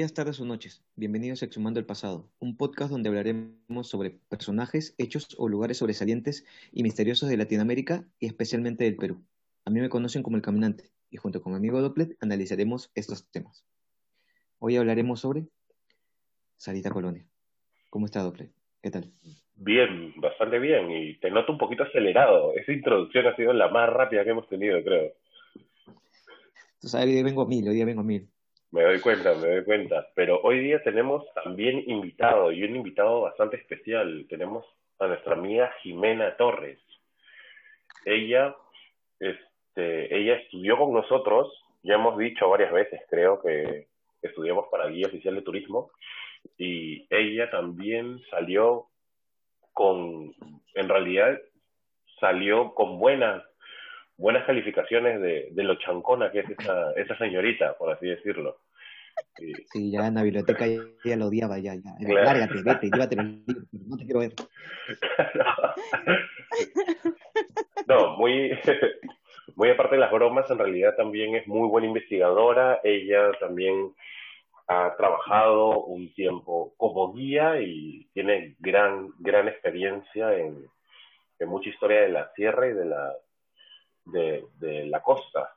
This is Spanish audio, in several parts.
Días, tardes o noches. Bienvenidos a Exhumando el Pasado, un podcast donde hablaremos sobre personajes, hechos o lugares sobresalientes y misteriosos de Latinoamérica y especialmente del Perú. A mí me conocen como El Caminante y junto con mi amigo Dopplet analizaremos estos temas. Hoy hablaremos sobre Sarita Colonia. ¿Cómo está Dopplet? ¿Qué tal? Bien, bastante bien y te noto un poquito acelerado. Esa introducción ha sido la más rápida que hemos tenido, creo. Tú sabes, hoy día vengo a mil, hoy día vengo a mil. Me doy cuenta, me doy cuenta. Pero hoy día tenemos también invitado, y un invitado bastante especial. Tenemos a nuestra amiga Jimena Torres. Ella, este, ella estudió con nosotros, ya hemos dicho varias veces, creo que estudiamos para Guía Oficial de Turismo, y ella también salió con, en realidad, salió con buenas buenas calificaciones de, de lo chancona que es esa, esa señorita, por así decirlo. Sí, ya en la biblioteca ya, lo odiaba, ya, ya. Lárgate, vete, llévate no te quiero ver. No, muy, muy aparte de las bromas, en realidad también es muy buena investigadora. Ella también ha trabajado un tiempo como guía y tiene gran, gran experiencia en, en mucha historia de la sierra y de la, de, de la costa.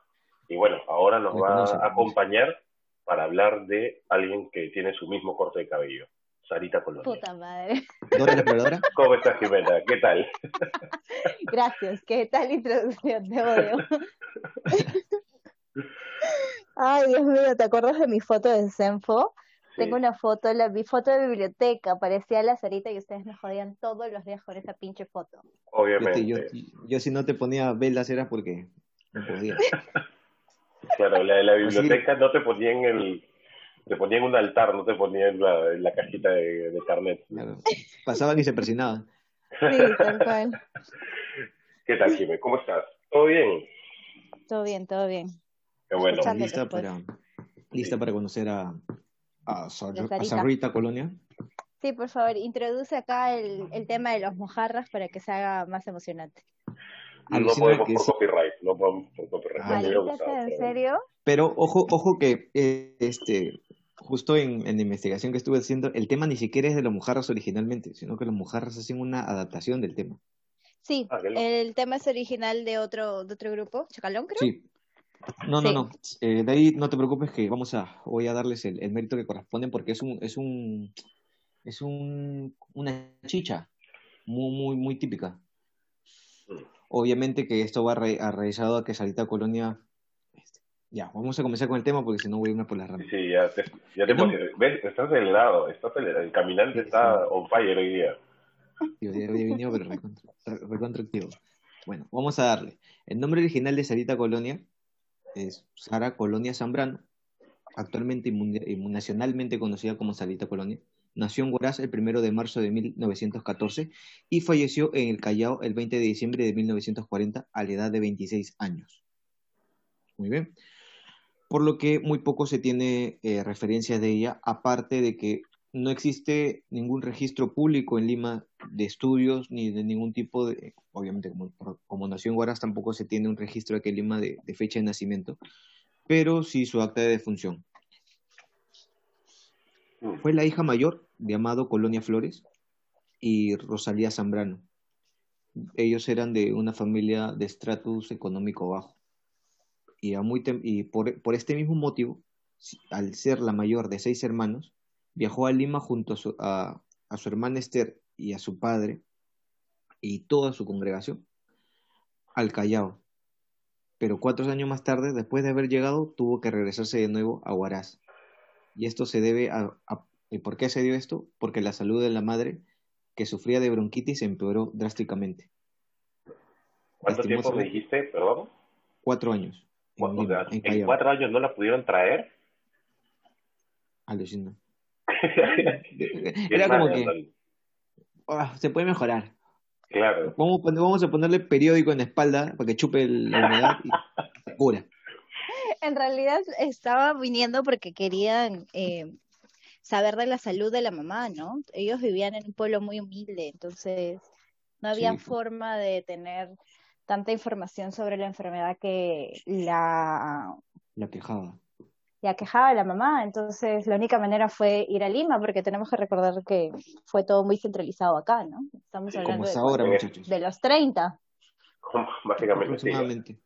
Y bueno, ahora nos va a acompañar para hablar de alguien que tiene su mismo corte de cabello. Sarita Colonia. Puta madre. ¿Dora ¿Cómo estás, Jimena? ¿Qué tal? Gracias. ¿Qué tal introducción? Te odio. Ay, Dios mío, ¿te acuerdas de mi foto de Tengo una foto, la, mi foto de biblioteca, parecía la Sarita y ustedes me jodían todos los días con esa pinche foto. Obviamente. Yo, yo, si no te ponía velas era porque no podía. claro, la de la biblioteca no te ponía en el... Te ponía en un altar, no te ponía en la, en la cajita de, de carnet. Claro. Pasaban y se persinaban. Sí, tal cual. ¿Qué tal, Jimé? ¿Cómo estás? ¿Todo bien? Todo bien, todo bien. Qué bueno. ¿Lista para, lista para conocer a, a, Sarita Colonia? Sí, por favor, introduce acá el, el tema de los mojarras para que se haga más emocionante. No podemos por copyright, no podemos por copyright. Ah, ¿En serio? Pero ojo, ojo que eh, este justo en, en, la investigación que estuve haciendo, el tema ni siquiera es de los mojarras originalmente, sino que los mojarras hacen una adaptación del tema. Sí, ah, el tema es original de otro, de otro grupo, Chacalón, creo. Sí, no, no, no. Eh, de ahí no te preocupes que vamos a, voy a darles el, el, mérito que corresponde porque es un, es un, es un, una chicha muy, muy, muy típica. Obviamente que esto va a raizado a que Salita Colonia. Este, ya, vamos a comenzar con el tema porque si no voy a irme por las ramas. Sí, ya te, ya te ves, estás acelerado, estás acelerado. El caminante sí, está sí. on fire hoy día. Sí, hoy día he venido, pero recontractivo. Bueno, vamos a darle. El nombre original de Sarita Colonia es Sara Colonia Zambrano, actualmente y nacionalmente conocida como Sarita Colonia. Nació en Huaraz el 1 de marzo de 1914 y falleció en el Callao el 20 de diciembre de 1940 a la edad de 26 años. Muy bien. Por lo que muy poco se tiene eh, referencia de ella, aparte de que no existe ningún registro público en Lima de estudios ni de ningún tipo de, obviamente como, como nació en Huaraz tampoco se tiene un registro aquí en Lima de, de fecha de nacimiento, pero sí su acta de defunción. Fue la hija mayor de Amado Colonia Flores y Rosalía Zambrano. Ellos eran de una familia de estratus económico bajo. Y, a muy y por, por, este mismo motivo, al ser la mayor de seis hermanos, viajó a Lima junto a su, a, a su hermana Esther y a su padre y toda su congregación al Callao. Pero cuatro años más tarde, después de haber llegado, tuvo que regresarse de nuevo a Huaraz. Y esto se debe a, a ¿Y por qué se dio esto? Porque la salud de la madre, que sufría de bronquitis, empeoró drásticamente. ¿Cuánto tiempo me dijiste, perdón? Cuatro años. En, ¿En, cuatro años no la pudieron traer? Alucina. Era como que oh, se puede mejorar. Claro. Vamos, vamos, a ponerle periódico en la espalda para que chupe la humedad y se cura. En realidad estaba viniendo porque querían eh, saber de la salud de la mamá, ¿no? Ellos vivían en un pueblo muy humilde, entonces no había sí. forma de tener tanta información sobre la enfermedad que la la quejaba. Y aquejaba a la mamá. Entonces, la única manera fue ir a Lima, porque tenemos que recordar que fue todo muy centralizado acá, ¿no? Estamos hablando Como ahora, muchachos. de los 30. Básicamente.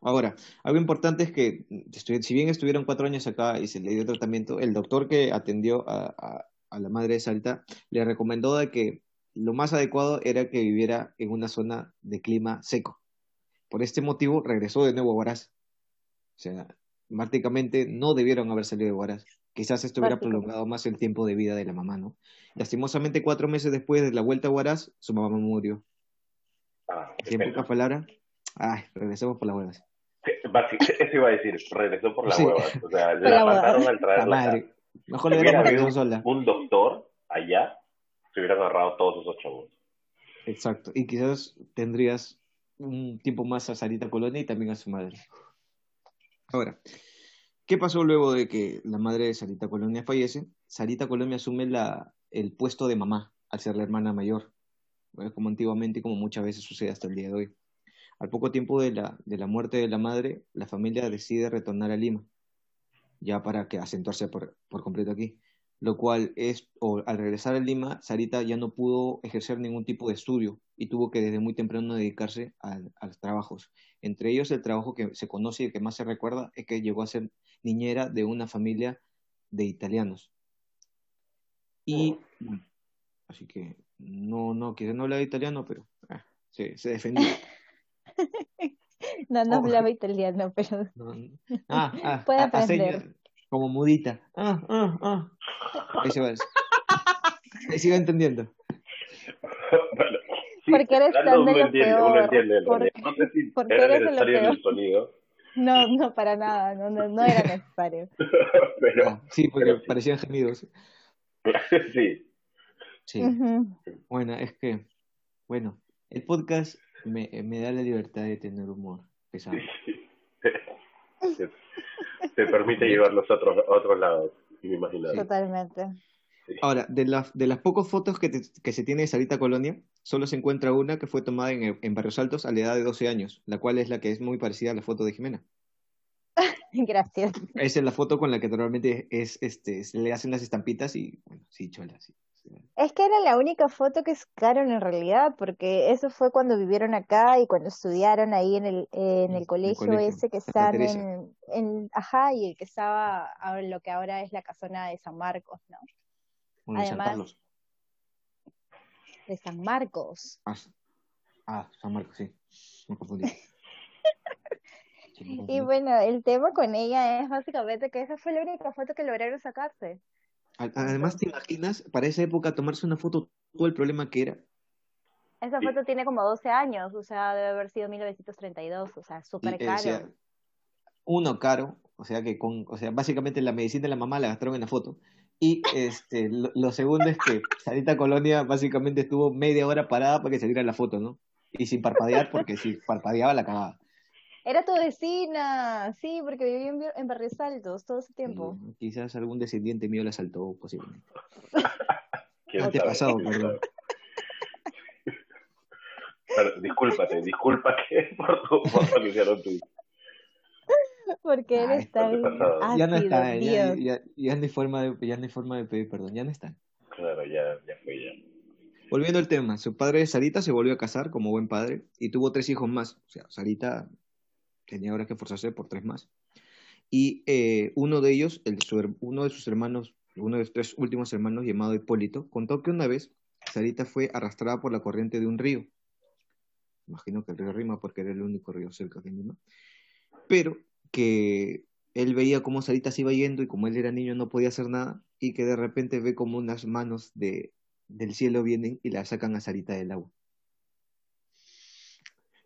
Ahora, algo importante es que, si bien estuvieron cuatro años acá y se le dio tratamiento, el doctor que atendió a, a, la madre de Salta le recomendó de que lo más adecuado era que viviera en una zona de clima seco. Por este motivo regresó de nuevo a Huaraz. O sea, prácticamente no debieron haber salido de Huaraz. Quizás esto hubiera prolongado más el tiempo de vida de la mamá, ¿no? Lastimosamente, cuatro meses después de la vuelta a Huaraz, su mamá murió. Ah, en pocas palabras, ay, regresemos por las huevas. eso iba a decir, regresó por las huevas. O sea, la, mataron al traerla. Mejor le sola. Un doctor allá se hubiera agarrado todos esos chavos. Exacto. Y quizás tendrías un tiempo más a Sarita Colonia y también a su madre. Ahora, ¿qué pasó luego de que la madre de Sarita Colonia fallece? Sarita Colonia asume la, el puesto de mamá al ser la hermana mayor, como antiguamente y como muchas veces sucede hasta el día de hoy. Al poco tiempo de la, de la muerte de la madre, la familia decide retornar a Lima, ya para que acentuarse por, por completo aquí lo cual es, o, al regresar a Lima, Sarita ya no pudo ejercer ningún tipo de estudio y tuvo que desde muy temprano dedicarse a, los trabajos. Entre ellos, el trabajo que se conoce y que más se recuerda es que llegó a ser niñera de una familia de italianos. Y, así que no, no, quizás no hablaba italiano, pero ah, se, se defendió. no, no hablaba italiano, pero ah, ah, puede aprender como mudita. Ah, ah, ah. Ahí se va. Ahí va entendiendo. bueno, porque eres tan de lo peor. Uno entiende, no sé si porque era eres necesario el sonido. No, no, para nada, no, no, no era necesario. pero, sí, porque parecían gemidos. sí. Sí. Bueno, es que, bueno, el podcast me, me da la libertad de tener humor pesado. Te permite llevar los otros, a otros lados, imaginario. Totalmente. Ahora, de las, de las pocas fotos que, que se tiene de Sarita Colonia, solo se encuentra una que fue tomada en, en Barrios Altos a la edad de 12 años, la cual es la que es muy parecida a la foto de Jimena. Gracias. Esa es la foto con la que normalmente es, este, se le hacen las estampitas y, bueno, sí, chola, sí. Es que era la única foto que sacaron en realidad, porque eso fue cuando vivieron acá y cuando estudiaron ahí en el, en el, colegio, ese que están en, en, ajá, y el que estaba en lo que ahora es la casona de San Marcos, ¿no? Además, de San Marcos. Ah, ah, San Marcos, sí, me confundí. y bueno, el tema con ella es básicamente que esa fue la única foto que lograron sacarse. Además, ¿te imaginas para esa época tomarse una foto todo el problema que era? Esa foto tiene como 12 años, o sea, debe haber sido 1932, o sea, súper eh, caro. uno, caro, o sea, que con, o sea, básicamente la medicina de la mamá la gastaron en la foto. Y este, lo, segundo es que Sarita Colonia básicamente estuvo media hora parada para que saliera la foto, ¿no? Y sin parpadear, porque si parpadeaba la cagaba. Era tu vecina, sí, porque vivía en, en Barrios Altos todo ese tiempo. quizás algún descendiente mío la asaltó, posiblemente. ¿Qué pasado, perdón. Pero, discúlpate, discúlpate por tu por lo que hicieron tú. Porque él está bien Ya no está, ya, ya, ya, no hay forma de, ya no hay forma de pedir perdón, ya no está. Claro, ya, ya fue ya. Volviendo al tema, su padre Sarita se volvió a casar como buen padre y tuvo tres hijos más. O sea, Sarita tenía ahora que esforzarse por tres más. Y eh, uno de ellos, el, uno de sus hermanos, uno de sus tres últimos hermanos, llamado Hipólito, contó que una vez Sarita fue arrastrada por la corriente de un río. Imagino que el río Rima porque era el único río cerca de Lima. Pero que él veía cómo Sarita se iba yendo y como él era niño no podía hacer nada y que de repente ve como unas manos de, del cielo vienen y la sacan a Sarita del agua.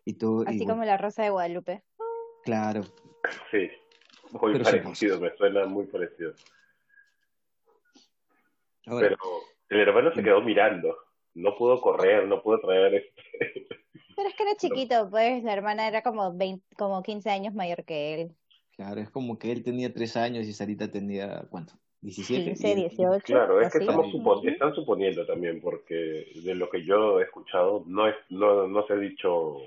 Y todo, Así como la rosa de Guadalupe. Claro. Sí, muy parecido, me suena muy parecido. Pero el hermano se quedó mirando, no pudo correr, no pudo traer este... Pero es que era chiquito, pues la hermana era como 20, como 15 años mayor que él. Claro, es como que él tenía 3 años y Sarita tenía, ¿cuánto? 17. 15, 18. Claro, es que estamos están suponiendo también, porque de lo que yo he escuchado, no, es, no, no se ha dicho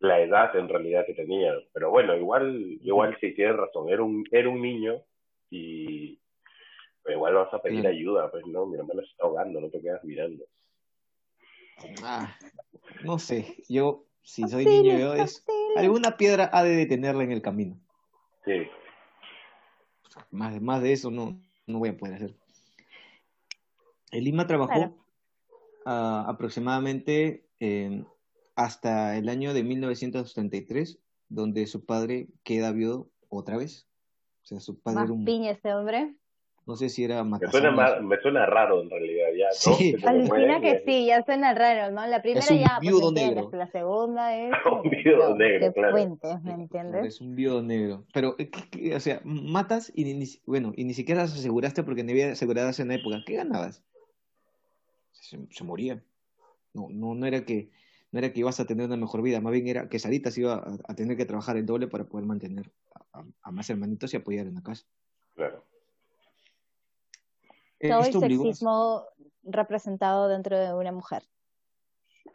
la edad en realidad que tenía. Pero bueno, igual, igual sí tiene razón, era un, era un niño y igual vas a pedir ayuda, pues no, mi hermano se está ahogando, no te quedas mirando. Ah, no sé, yo si soy niño yo es alguna piedra ha de detenerla en el camino. Sí. Más, más de eso no, no voy a poder hacer. El Lima trabajó ah, aproximadamente hasta el año de 1933, donde su padre queda viudo otra vez. O sea, su padre era un... piña ese hombre. No sé si era me suena, me suena raro en realidad. Ya, sí. Alucina que sí, ya suena raro, ¿no? La primera ya, pues, viudo negro. la segunda es... un viudo negro, claro. Fuentes, ¿me entiendes? Es un viudo negro. Pero, o sea, matas y ni, bueno, y ni siquiera las aseguraste porque no había aseguradas en la época. ¿Qué ganabas? Se, se moría. No, no, no era que no era que ibas a tener una mejor vida, más bien era que Sarita se iba a, tener que trabajar el doble para poder mantener a, más hermanitos y apoyar en la casa. Claro. Eh, Todo el sexismo representado dentro de una mujer.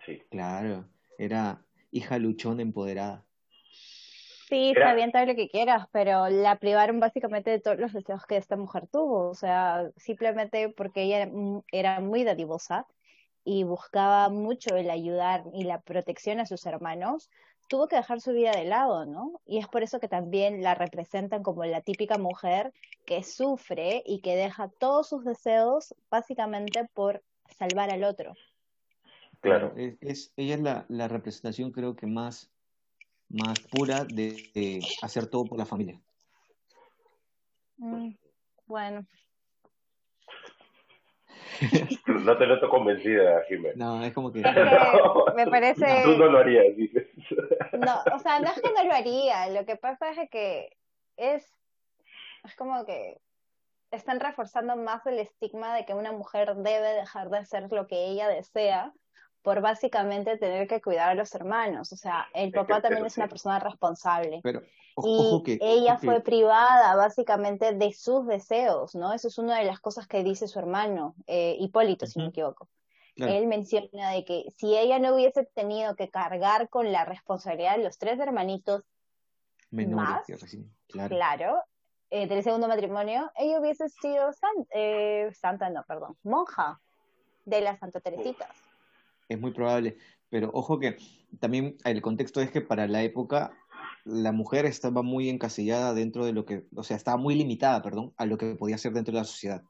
Sí. Claro, era hija luchona empoderada. Sí, está bien todo lo que quieras, pero la privaron básicamente de todos los deseos que esta mujer tuvo. O sea, simplemente porque ella era muy dadivosa y buscaba mucho el ayudar y la protección a sus hermanos, tuvo que dejar su vida de lado, ¿no? Y es por eso que también la representan como la típica mujer que sufre y que deja todos sus deseos básicamente por salvar al otro. Claro, es, ella es la, la, representación creo que más, más pura de, hacer todo por la familia. Mm, bueno, no te noto convencida, Jiménez. No, es como que... me parece... Tú no lo harías, dices. No, o sea, no es que no lo haría. Lo que pasa es que es... Es como que están reforzando más el estigma de que una mujer debe dejar de hacer lo que ella desea por básicamente tener que cuidar a los hermanos. O sea, el papá también es una persona responsable. Pero, y ella fue privada básicamente de sus deseos, ¿no? Eso es una de las cosas que dice su hermano, eh, Hipólito, si no me equivoco. Él menciona de que si ella no hubiese tenido que cargar con la responsabilidad de los tres hermanitos más, claro, eh, del segundo matrimonio, ella hubiese sido eh, santa, no, perdón, monja de las Santa Teresitas es muy probable. Pero ojo que también el contexto es que para la época la mujer estaba muy encasillada dentro de lo que, o sea, estaba muy limitada, perdón, a lo que podía hacer dentro de la sociedad.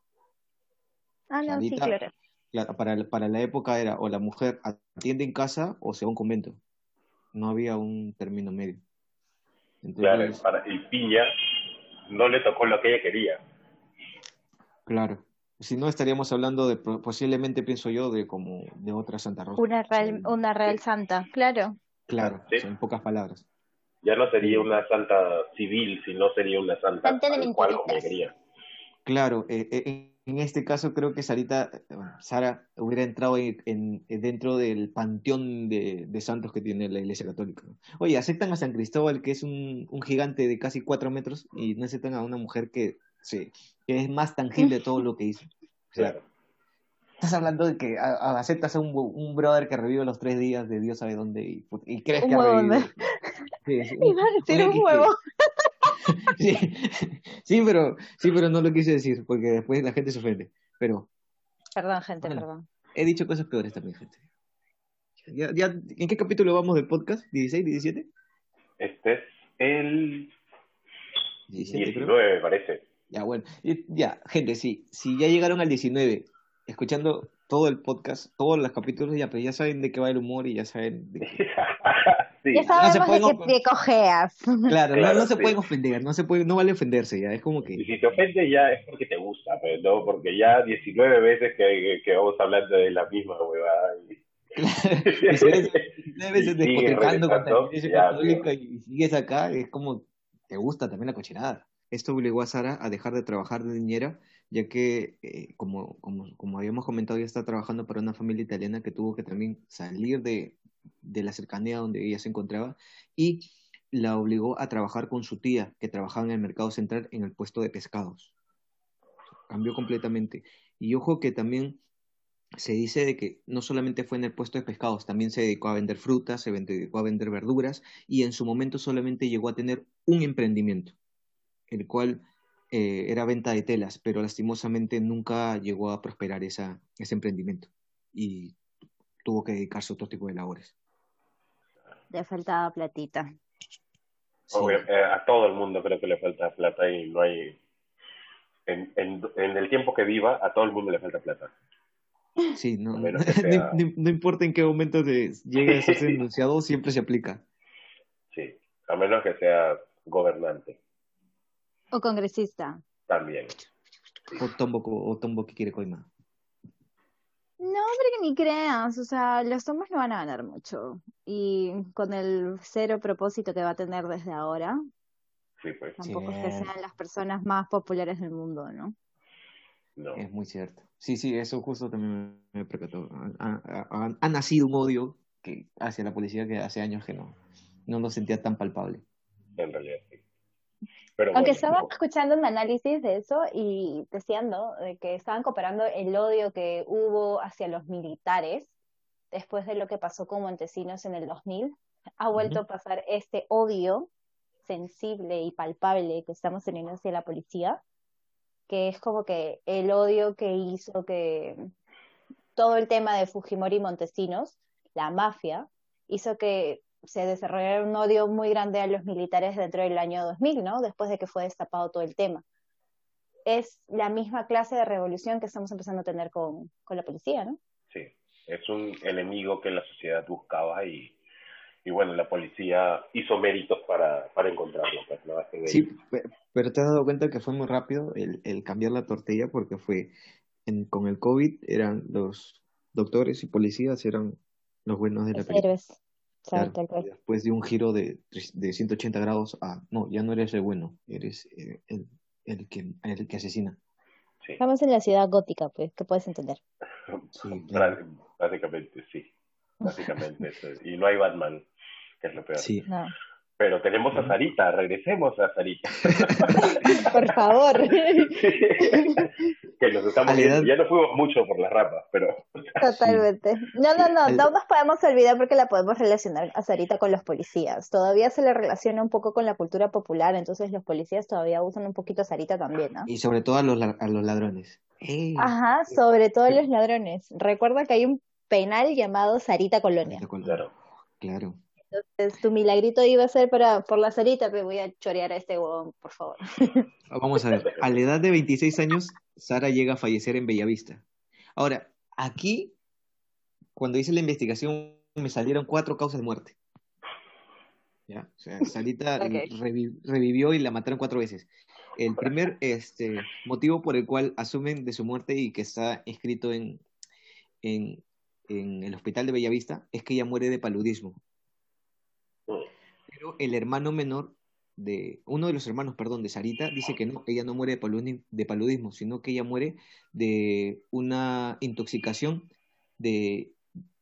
Ah, no, sí, claro. para, para la época era o la mujer atiende en casa o se va a un convento. No había un término medio. claro, para, y Piña no le tocó lo que ella quería. Claro si no estaríamos hablando de posiblemente pienso yo de como de otra Santa Rosa. Una real, una real santa, claro. Claro, en pocas palabras. Ya no sería una santa civil, sino sería una santa, santa de cual como quería. Claro, eh, eh, en este caso creo que Sarita, Sara hubiera entrado en, dentro del panteón de, santos que tiene la Iglesia Católica. Oye, aceptan a San Cristóbal, que es un, un gigante de casi cuatro metros, y no aceptan a una mujer que Sí, que es más tangible todo lo que hizo. claro. Estás hablando de que aceptas a un, un, brother que revive los tres días de Dios sabe dónde y, y crees que ha revivido. Sí, sí, un, un huevo. sí, sí, pero, sí, pero no lo quise decir porque después la gente se ofende. Pero. Perdón, gente, perdón. He dicho cosas peores también, gente. Ya, ya, ¿En qué capítulo vamos del podcast? ¿16, 17? Este es el 19, me parece. Ya, bueno, ya, gente, sí, si ya llegaron al 19, escuchando todo el podcast, todos los capítulos, ya, pues ya saben de qué va el humor y ya saben de qué... Ya sabemos no de qué cojeas. Claro, no, se pueden ofender, no se puede, no vale ofenderse ya, es como que... Y si te ofende ya es porque te gusta, pero no porque ya 19 veces que, que, vamos hablando de la misma huevada y... Claro, 19 veces despotricando contra la iglesia católica y sigues acá, es como, te gusta también la cochinada. Esto obligó a Sara a dejar de trabajar de niñera, ya que, eh, como, como, habíamos comentado, ella está trabajando para una familia italiana que tuvo que también salir de, de la cercanía donde ella se encontraba y la obligó a trabajar con su tía, que trabajaba en el mercado central en el puesto de pescados. Cambió completamente. Y ojo que también se dice de que no solamente fue en el puesto de pescados, también se dedicó a vender frutas, se dedicó a vender verduras y en su momento solamente llegó a tener un emprendimiento, el cual eh, era venta de telas, pero lastimosamente nunca llegó a prosperar esa, ese emprendimiento y tuvo que dedicarse a otro tipo de labores. Le faltaba platita. Eh, a todo el mundo creo que le falta plata y no hay... En, en, en el tiempo que viva, a todo el mundo le falta plata. Sí, no, no, importa en qué momento llegue a ser denunciado, siempre se aplica. Sí, a menos que sea gobernante. O congresista. También. O tombo, o tombo que quiere coima. No, que ni creas, o sea, los tombos no van a ganar mucho. Y con el cero propósito que va a tener desde ahora, sí, pues. tampoco es que sean las personas más populares del mundo, ¿no? Es muy cierto. Sí, sí, eso justo también me percató. Ha, ha, nacido un odio que hacia la policía que hace años que no, no lo sentía tan palpable. En realidad, Aunque estaba escuchando un análisis de eso y decían, ¿no? De que estaban comparando el odio que hubo hacia los militares después de lo que pasó con Montesinos en el 2000. Ha vuelto a pasar este odio sensible y palpable que estamos teniendo hacia la policía que es como que el odio que hizo que todo el tema de Fujimori y Montesinos, la mafia, hizo que se desarrollara un odio muy grande a los militares dentro del año 2000, ¿no? Después de que fue destapado todo el tema. Es la misma clase de revolución que estamos empezando a tener con, con la policía, ¿no? Sí, es un enemigo que la sociedad buscaba y y bueno, la policía hizo méritos para, para encontrarlo. Pues, sí, pero te has dado cuenta que fue muy rápido el, el cambiar la tortilla porque fue en, con el COVID eran los doctores y policías eran los buenos de la película. Después de un giro de, de 180 grados a, no, ya no eres el bueno, eres eh, el, el, que, el que asesina. Estamos en la ciudad gótica, pues, ¿qué puedes entender? Sí, Básicamente, sí. Básicamente eso. Y no hay Batman que es lo peor. Sí. Pero tenemos a Sarita, regresemos a Sarita. por favor. que nos estamos Ya no fuimos mucho por las rapas, pero. Totalmente. No, no, no, no nos podemos olvidar porque la podemos relacionar a Sarita con los policías. Todavía se le relaciona un poco con la cultura popular, entonces los policías todavía usan un poquito a Sarita también, ¿no? Y sobre todo a los, a los ladrones. Ajá, sobre todo a los ladrones. Recuerda que hay un penal llamado Sarita Colonia. Claro. Claro. Entonces, tu milagrito iba a ser para, por la Sarita, pero voy a chorear a este huevón, por favor. Vamos a ver, a la edad de 26 años, Sara llega a fallecer en Bellavista. Ahora, aquí, cuando hice la investigación, me salieron cuatro causas de muerte. ¿Ya? O sea, Sarita revivió y la mataron cuatro veces. El primer este, motivo por el cual asumen de su muerte y que está escrito en, en, en el hospital de Bellavista es que ella muere de paludismo el hermano menor de, uno de los hermanos, perdón, de Sarita, dice que no, ella no muere de, paludismo, sino que ella muere de una intoxicación de,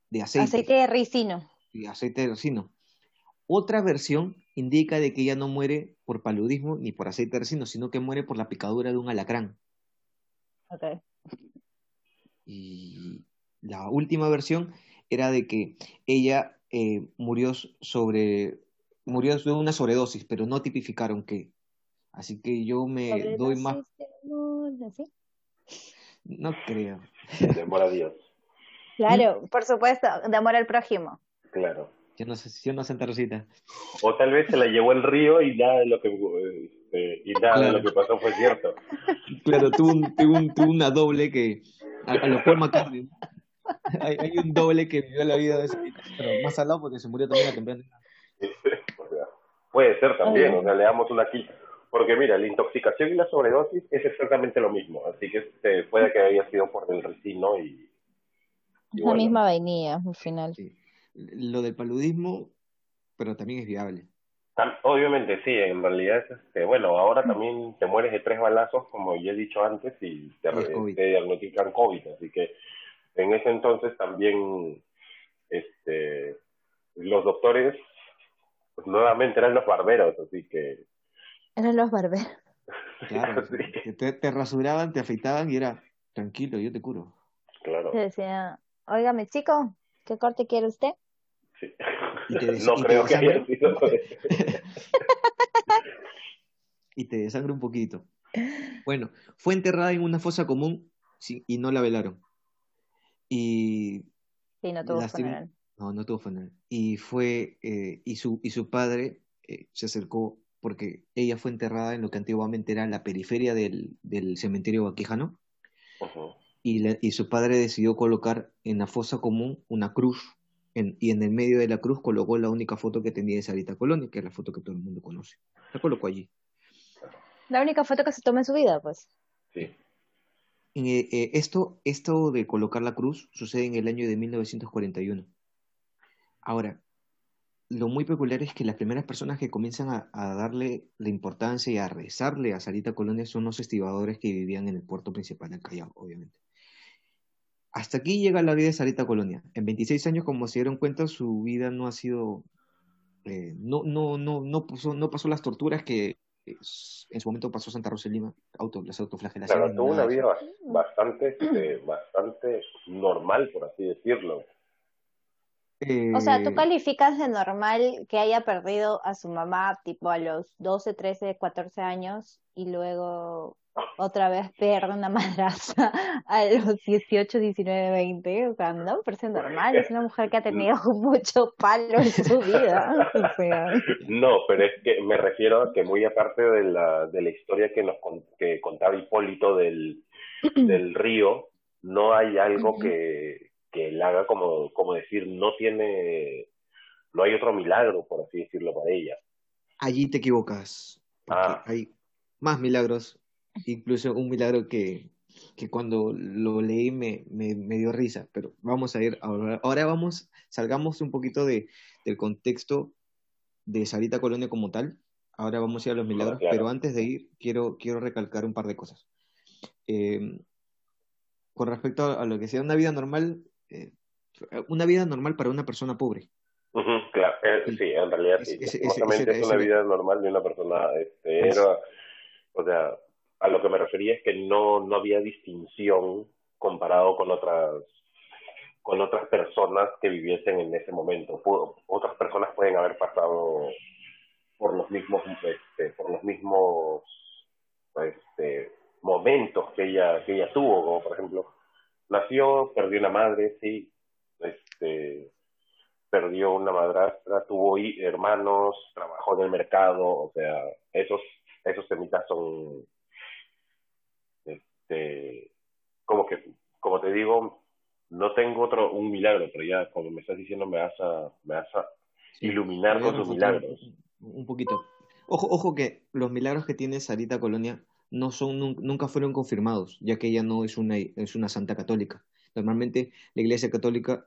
de aceite. Aceite de ricino. Y aceite de ricino. Otra versión indica de que ella no muere por paludismo ni por aceite de ricino, sino que muere por la picadura de un alacrán. Okay. Y la última versión era de que ella eh, murió sobre murió de una sobredosis, pero no tipificaron qué. Así que yo me doy más. No creo. De amor a Dios. Claro, por supuesto, de amor al prójimo. Claro. Yo no sé, yo no Santa Rosita. O tal vez se la llevó el río y nada de lo que este, y nada de lo que pasó fue cierto. Claro, tuvo, un, tuvo, una doble que a, a lo Paul McCartney. Hay, hay, un doble que vivió la vida de ese pero más al lado porque se murió también a temprana Puede ser también, o sea, le damos una quita. Porque mira, la intoxicación y la sobredosis es exactamente lo mismo, así que este, puede que haya sido por el resino y... la misma vainilla, al final. Lo del paludismo, pero también es viable. Obviamente sí, en realidad es este, bueno, ahora también te mueres de tres balazos, como ya he dicho antes, y te, te diagnostican COVID, así que en ese entonces también este, los doctores pues nuevamente eran los barberos, así que... Eran los barberos. Claro, te, te, rasuraban, te afeitaban y era tranquilo, yo te curo. Claro. Claro. decía, óigame chico, ¿qué corte quiere usted? Sí. Y te des- no y te creo que haya desangra. sido. y te desangra un poquito. Bueno, fue enterrada en una fosa común sí, y no la velaron. Y Sí, no tuvo Lastim- funeral. No, no tuvo funeral. Y fue eh, y su y su padre eh, se acercó porque ella fue enterrada en lo que antiguamente era la periferia del, del cementerio vaquijano y, la- y su padre decidió colocar en la fosa común una cruz en- y en el medio de la cruz colocó la única foto que tenía de Sarita Colonia, que es la foto que todo el mundo conoce. La colocó allí. La única foto que se toma en su vida, pues. Sí. Eh, eh, esto, esto de colocar la cruz sucede en el año de 1941. Ahora, lo muy peculiar es que las primeras personas que comienzan a, a darle la importancia y a rezarle a Sarita Colonia son los estibadores que vivían en el puerto principal del Callao, obviamente. Hasta aquí llega la vida de Sarita Colonia. En 26 años, como se dieron cuenta, su vida no ha sido, eh, no, no, no, no, pasó, no pasó las torturas que eh, en su momento pasó Santa Rosa de Lima, auto, las autoflagelaciones. Claro, tuvo una vida bastante, este, bastante normal, por así decirlo. O sea, tú Eh, calificas de normal que haya perdido a su mamá tipo a los 12, 13, 14 años y luego otra vez pierde una madrastra a los 18, 19, 20. O sea, no me parece normal. Es una mujer que ha tenido mucho palo en su vida. O sea, No, pero es que me refiero a que muy aparte de la, de la historia que nos con- que contaba Hipólito del, del río, no hay algo que, que la haga como, como decir, no tiene, no hay otro milagro, por así decirlo, para ella. allí te equivocas, Ah. hay más milagros, incluso un milagro que, que cuando lo leí me, me, me dio risa, pero vamos a ir ahora, ahora vamos, salgamos un poquito de, del contexto de Sarita Colonia como tal, ahora vamos a ir a los milagros, claro. pero antes de ir quiero, quiero recalcar un par de cosas. Eh, con respecto a, a lo que sea una vida normal, eh, una vida normal para una persona pobre. Claro, eh, Sí. en realidad sí. Ese- es una vida normal de una persona, este, Es- era, o sea, a lo que me refería es que no, no había distinción comparado con otras con otras personas que viviesen en ese momento. Otras personas pueden haber pasado por los mismos este, por los mismos este, momentos que ella que ella tuvo, como por ejemplo, nació, perdió una madre, sí, este perdió una madrastra, tuvo hermanos, trabajó en el mercado, o sea, esos esos temitas son este como que como te digo, no tengo otro un milagro, pero ya como me estás diciendo me vas a me vas a Sí. iluminar con refutar milagros. Un, un poquito. Ojo, ojo que los milagros que tiene Sarita Colonia no son, nun- nunca fueron confirmados, ya que ella no es una, es una santa católica. Normalmente la Iglesia Católica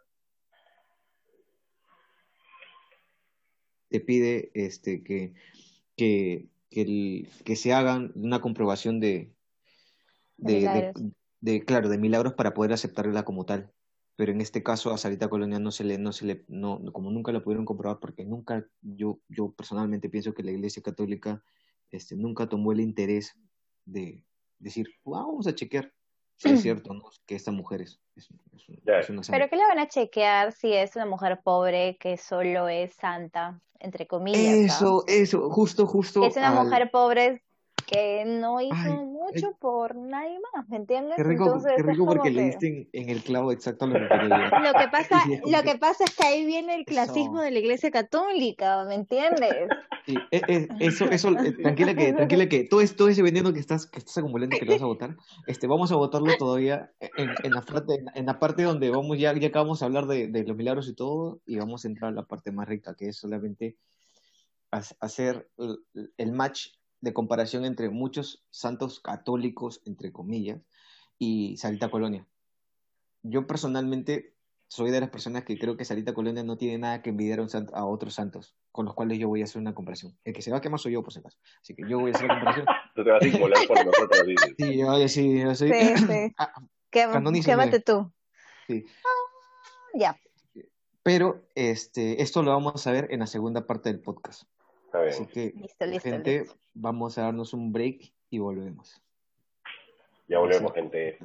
te pide este, que, que, que, el- que se hagan una comprobación de, De de, de- claro, de milagros para poder aceptarla como tal. Pero en este caso a Sarita Colonia no se le, no se le, no, como nunca la pudieron comprobar, porque nunca, yo, yo personalmente pienso que la Iglesia Católica este, nunca tomó el interés de decir, "Ah, vamos a chequear si es cierto ¿no? que esta mujer es, es, es un- Ya. es una santa. Pero ¿qué le van a chequear si es una mujer pobre que solo es santa, entre comillas? Eso, eso, justo, justo. Que es una al- mujer pobre que no hizo Ay, mucho por nadie más, ¿me entiendes? Qué rico, Entonces qué rico porque le que- diste en, en el clavo exacto lo que quería. Lo que pasa, lo que- pasa es que ahí viene el Eso. clasismo de la Iglesia Católica, ¿me entiendes? Sí, e- e- eso, eso, eh, tranquila que, tranquila que todo, es- todo ese veneno que estás, que estás acumulando que lo vas a votar, este, vamos a votarlo todavía en, en la parte, en la parte donde vamos, ya, ya acabamos de hablar de, de los milagros y todo, y vamos a entrar a la parte más rica, que es solamente ha- hacer el match de comparación entre muchos santos católicos, entre comillas, y Sarita Colonia. Yo personalmente soy de las personas que creo que Sarita Colonia no tiene nada que envidiar a, un sant- a otros santos, con los cuales yo voy a hacer una comparación. El que se va a quemar soy yo, por si acaso. Así que yo voy a hacer la comparación. Tú te vas a inmolar por nosotros, dices. Sí, yo, yo sí, yo soy. Sí, sí. Ah. Quémate tú. Sí. Ya. Pero este, esto lo vamos a ver en la segunda parte del podcast. Está bien. Así que, Listo, listo, gente, listo. vamos a darnos un break y volvemos. Ya volvemos, Sí. gente.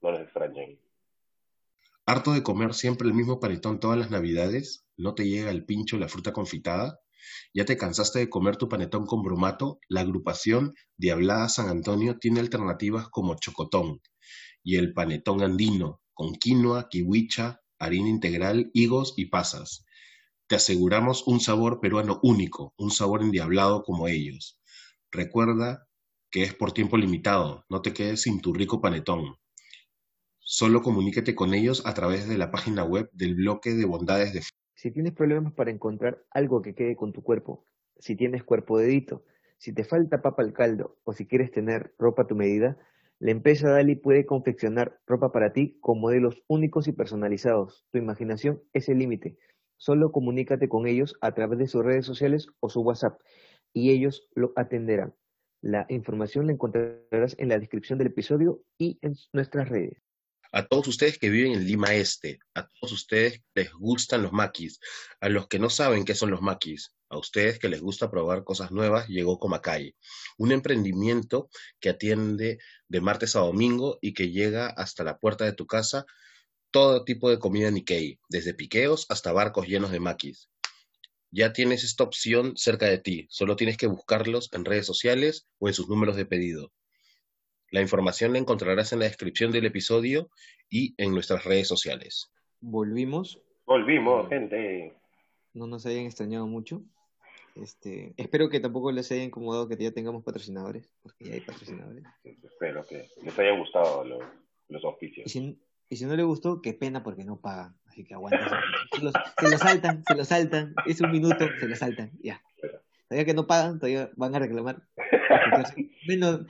No nos extrañen. ¿Harto de comer siempre el mismo panetón todas las navidades? ¿No te llega el pincho la fruta confitada? ¿Ya te cansaste de comer tu panetón con bromato? La agrupación Diablada San Antonio tiene alternativas como chocotón y el panetón andino con quinoa, kiwicha, harina integral, higos y pasas. Te aseguramos un sabor peruano único, un sabor endiablado como ellos. Recuerda que es por tiempo limitado, no te quedes sin tu rico panetón. Solo comuníquete con ellos a través de la página web del bloque de bondades de Si tienes problemas para encontrar algo que quede con tu cuerpo, si tienes cuerpo dedito, si te falta papa al caldo o si quieres tener ropa a tu medida, la empresa Dali puede confeccionar ropa para ti con modelos únicos y personalizados. Tu imaginación es el límite. Solo comunícate con ellos a través de sus redes sociales o su WhatsApp y ellos lo atenderán. La información la encontrarás en la descripción del episodio y en nuestras redes. A todos ustedes que viven en Lima Este, a todos ustedes que les gustan los maquis, a los que no saben qué son los maquis, a ustedes que les gusta probar cosas nuevas, llegó Comacay, un emprendimiento que atiende de martes a domingo y que llega hasta la puerta de tu casa todo tipo de comida Nikkei, desde piqueos hasta barcos llenos de maquis. Ya tienes esta opción cerca de ti, solo tienes que buscarlos en redes sociales o en sus números de pedido. La información la encontrarás en la descripción del episodio y en nuestras redes sociales. Volvimos. Volvimos, gente. No nos hayan extrañado mucho. Este, espero que tampoco les haya incomodado que ya tengamos patrocinadores, porque ya hay patrocinadores. Espero que les hayan gustado los, los auspicios. Y si no le gustó, qué pena porque no pagan. Así que aguanta. Se lo, saltan, se lo saltan. Es un minuto, se lo saltan. Ya. Todavía que no pagan, todavía van a reclamar. bueno,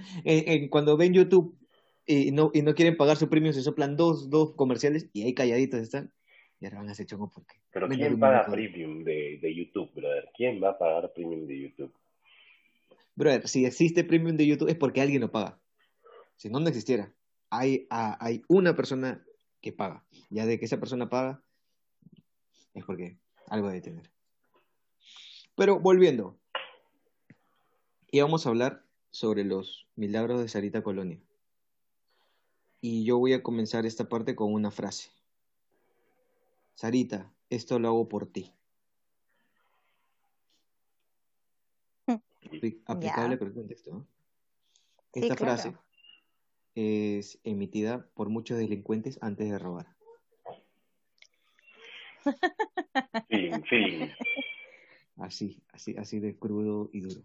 cuando ven YouTube y no, y no quieren pagar su premio, se soplan dos, dos comerciales y ahí calladitos están. Y ahora van a hacer chongo porque. Pero ¿quién paga premium de, de YouTube, brother? ¿Quién va a pagar premium de YouTube? Brother, si existe premium de YouTube es porque alguien lo paga. Si no, no existiera. Hay, hay una persona que paga. Ya de que esa persona paga, es porque algo debe tener. Pero volviendo, y vamos a hablar sobre los milagros de Sarita Colonia. Y yo voy a comenzar esta parte con una frase. Sarita, esto lo hago por ti. Aplicable para el contexto. Esta frase es emitida por muchos delincuentes antes de robar. Fin, fin. Así, así, así de crudo y duro.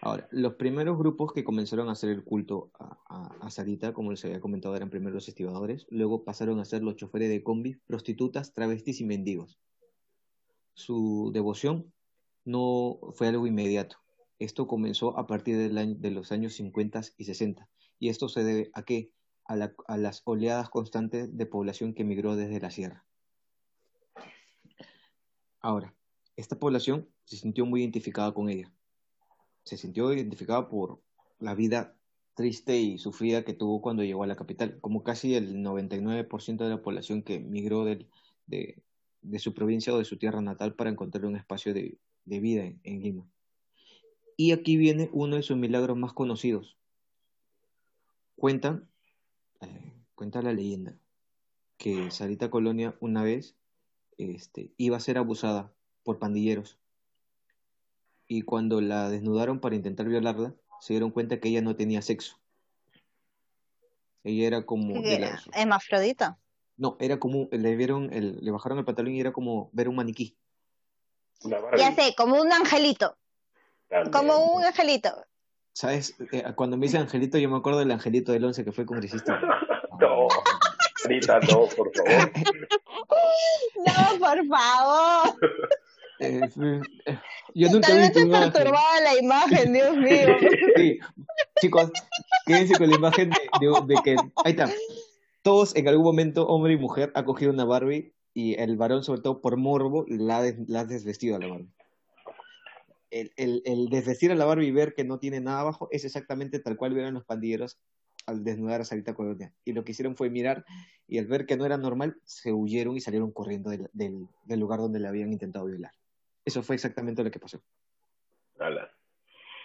Ahora, los primeros grupos que comenzaron a hacer el culto a, Sarita, como les había comentado, eran primero los estibadores, luego pasaron a ser los choferes de combi, prostitutas, travestis y mendigos. Su devoción no fue algo inmediato. Esto comenzó a partir de los años 50 y 60, y esto se debe a qué? A, las oleadas constantes de población que emigró desde la sierra. Ahora, esta población se sintió muy identificada con ella. Se sintió identificada por la vida triste y sufrida que tuvo cuando llegó a la capital, como casi el 99% de la población que migró de, su provincia o de su tierra natal para encontrar un espacio de, vida en Lima. Y aquí viene uno de sus milagros más conocidos, Cuenta, eh, cuenta la leyenda que Sarita Colonia una vez este, iba a ser abusada por pandilleros y cuando la desnudaron para intentar violarla se dieron cuenta que ella no tenía sexo. Ella era como... ¿Hemafrodita? No, era como, le vieron, el, le bajaron el pantalón y era como ver un maniquí. Ya sé, como un angelito. Como un angelito. ¿Sabes? Eh, cuando me dice Angelito, yo me acuerdo del Angelito del 11 que fue congresista. no, Rita, no, por favor. no, por favor. Eh, eh, yo nunca he visto perturbada la imagen, Dios mío. Sí, chicos, quédense con la imagen de, que, ahí está, todos en algún momento, hombre y mujer, ha cogido una Barbie y el varón, sobre todo por morbo, la, la ha desvestido a la Barbie el, el, el, desdecir a la Barbie y ver que no tiene nada abajo es exactamente tal cual vieron los pandilleros al desnudar a Sarita Colonia. Y lo que hicieron fue mirar y al ver que no era normal, se huyeron y salieron corriendo del, del, lugar donde le habían intentado violar. Eso fue exactamente lo que pasó.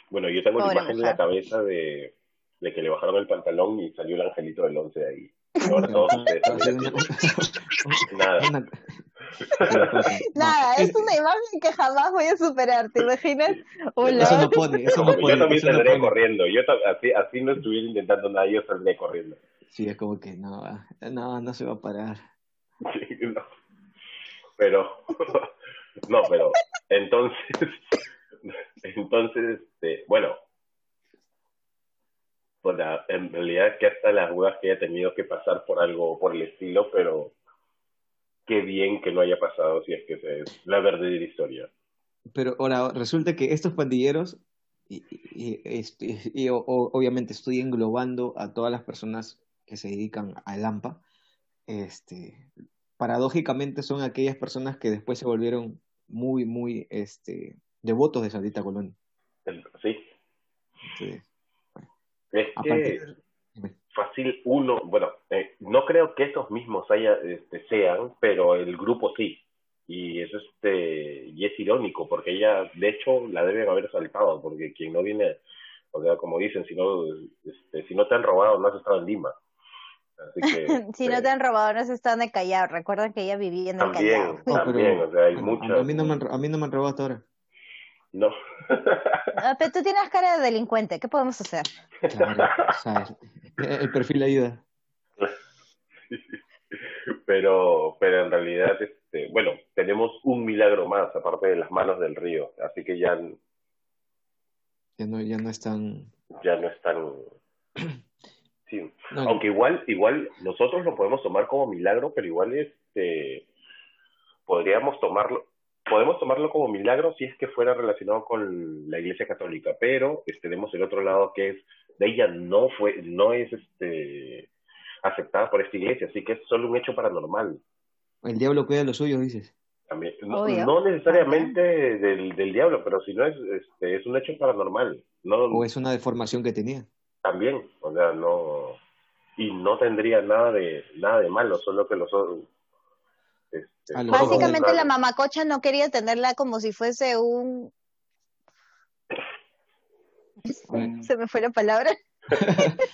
Bueno, yo tengo una imagen en la cabeza de, de, que le bajaron el pantalón y salió el angelito del once de ahí. Nada. Nada, es una imagen que jamás voy a superar, ¿te imaginas? Hola. Eso no pone, eso no pone. Yo también saldría corriendo, yo así, así no estuviera intentando nada, yo saldría corriendo. Sí, es como que no, no, no se va a parar. Sí, no. Pero, no, pero, entonces, entonces, este, bueno, pues en realidad que hasta las dudas que haya tenido que pasar por algo por el estilo, pero qué bien que no haya pasado si es que es la verdadera historia. Pero ahora resulta que estos pandilleros, y, y, y, obviamente estoy englobando a todas las personas que se dedican al AMPA, este, paradójicamente son aquellas personas que después se volvieron muy, muy este, devotos de Sandita Colón. Sí. sí. Es que fácil uno, bueno, eh, no creo que esos mismos haya, este, sean, pero el grupo sí. Y es este y es irónico porque ella, de hecho, la deben haber saltado porque quien no viene, o sea, como dicen, si no, este, si no te han robado, no has estado en Lima. Así que, si no te han robado, no has estado en el Callao. Recuerdan que ella vivía en el Callao. También, o sea, hay muchas. A mí, no me han, a mí no me han robado hasta ahora. No. Ah, pero tú tienes cara de delincuente, ¿qué podemos hacer? Claro, el perfil ayuda. Pero, pero en realidad, este, bueno, tenemos un milagro más, aparte de las manos del río, así que ya... Ya no, ya no están... Ya no están... Sí. Aunque igual, igual nosotros lo podemos tomar como milagro, pero igual este podríamos tomarlo, podemos tomarlo como milagro si es que fuera relacionado con la Iglesia Católica, pero este, tenemos el otro lado que es de ella no fue, no es este aceptada por esta iglesia, así que es solo un hecho paranormal. El diablo cuida lo suyo, dices. También, no, necesariamente del, del, diablo, pero si no es, este, es un hecho paranormal. No, o es una deformación que tenía. También, o sea, no y no tendría nada de nada de malo, solo que los este, Básicamente la mamacocha no quería tenerla como si fuese un... Se me fue la palabra.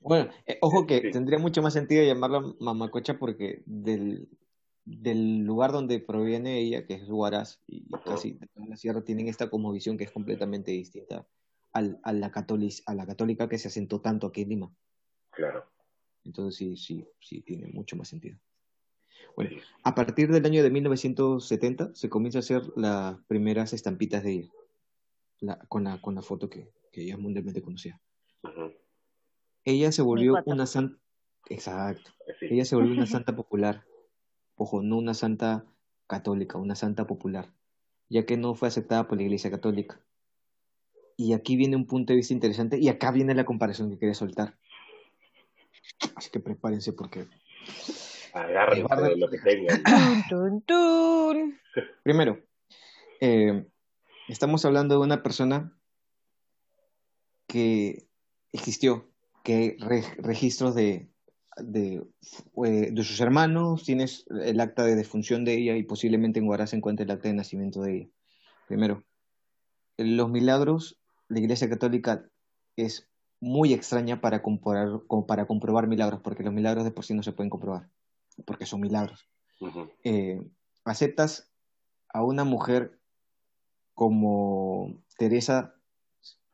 bueno, eh, ojo que tendría mucho más sentido llamarla mamacocha porque del, del lugar donde proviene ella, que es Huaraz y casi la sierra, tienen esta como visión que es completamente distinta al, a, la católica, a la católica que se asentó tanto aquí en Lima. Claro. Entonces sí, sí, sí, tiene mucho más sentido. Bueno, a partir del año de 1970 se comienza a hacer las primeras estampitas de ella, la, con, la, con la foto que, que ella mundialmente conocía. Ella se volvió una santa, exacto, ella se volvió una santa popular, ojo, no una santa católica, una santa popular, ya que no fue aceptada por la Iglesia Católica. Y aquí viene un punto de vista interesante y acá viene la comparación que quería soltar. Así que prepárense porque Agárrense de lo que tengan. Primero, eh, estamos hablando de una persona que existió, que hay registros de, de, eh, de, sus hermanos, tienes el acta de defunción de ella y posiblemente en Guará se encuentre el acta de nacimiento de ella. Primero, los milagros, la Iglesia Católica es muy extraña para, comprobar, para comprobar milagros, porque los milagros de por sí no se pueden comprobar porque son milagros. Eh, aceptas a una mujer como Teresa,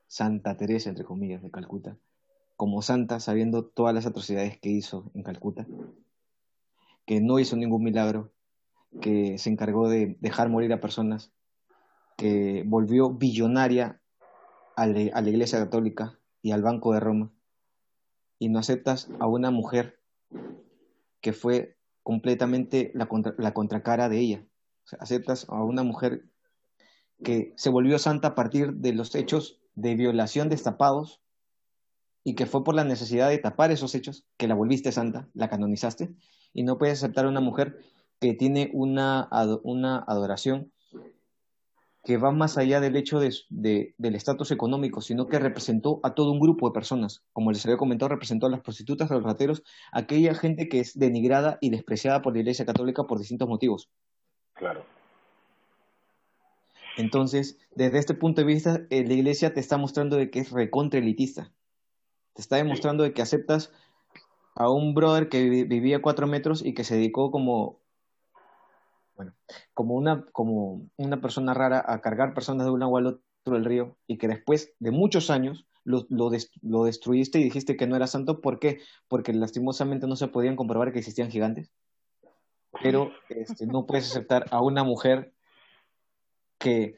Santa Teresa, entre comillas, de Calcuta, como santa, sabiendo todas las atrocidades que hizo en Calcuta, que no hizo ningún milagro, que se encargó de dejar morir a personas, que volvió billonaria a, a la Iglesia Católica y al Banco de Roma, y no aceptas a una mujer que fue completamente la, la contracara de ella. aceptas a una mujer que se volvió santa a partir de los hechos de violación destapados y que fue por la necesidad de tapar esos hechos que la volviste santa, la canonizaste, y no puedes aceptar a una mujer que tiene una, una adoración que va más allá del hecho de, del estatus económico, sino que representó a todo un grupo de personas. Como les había comentado, representó a las prostitutas, a los rateros, a aquella gente que es denigrada y despreciada por la Iglesia Católica por distintos motivos. Claro. Entonces, desde este punto de vista, eh, la Iglesia te está mostrando de que es recontra elitista. Te está demostrando de que aceptas a un brother que vivía a cuatro metros y que se dedicó como, bueno, como una, como una persona rara a cargar personas de un lado al otro del río y que después de muchos años lo, lo, destruiste y dijiste que no era santo. ¿Por qué? Porque lastimosamente no se podían comprobar que existían gigantes. Pero este, no puedes aceptar a una mujer que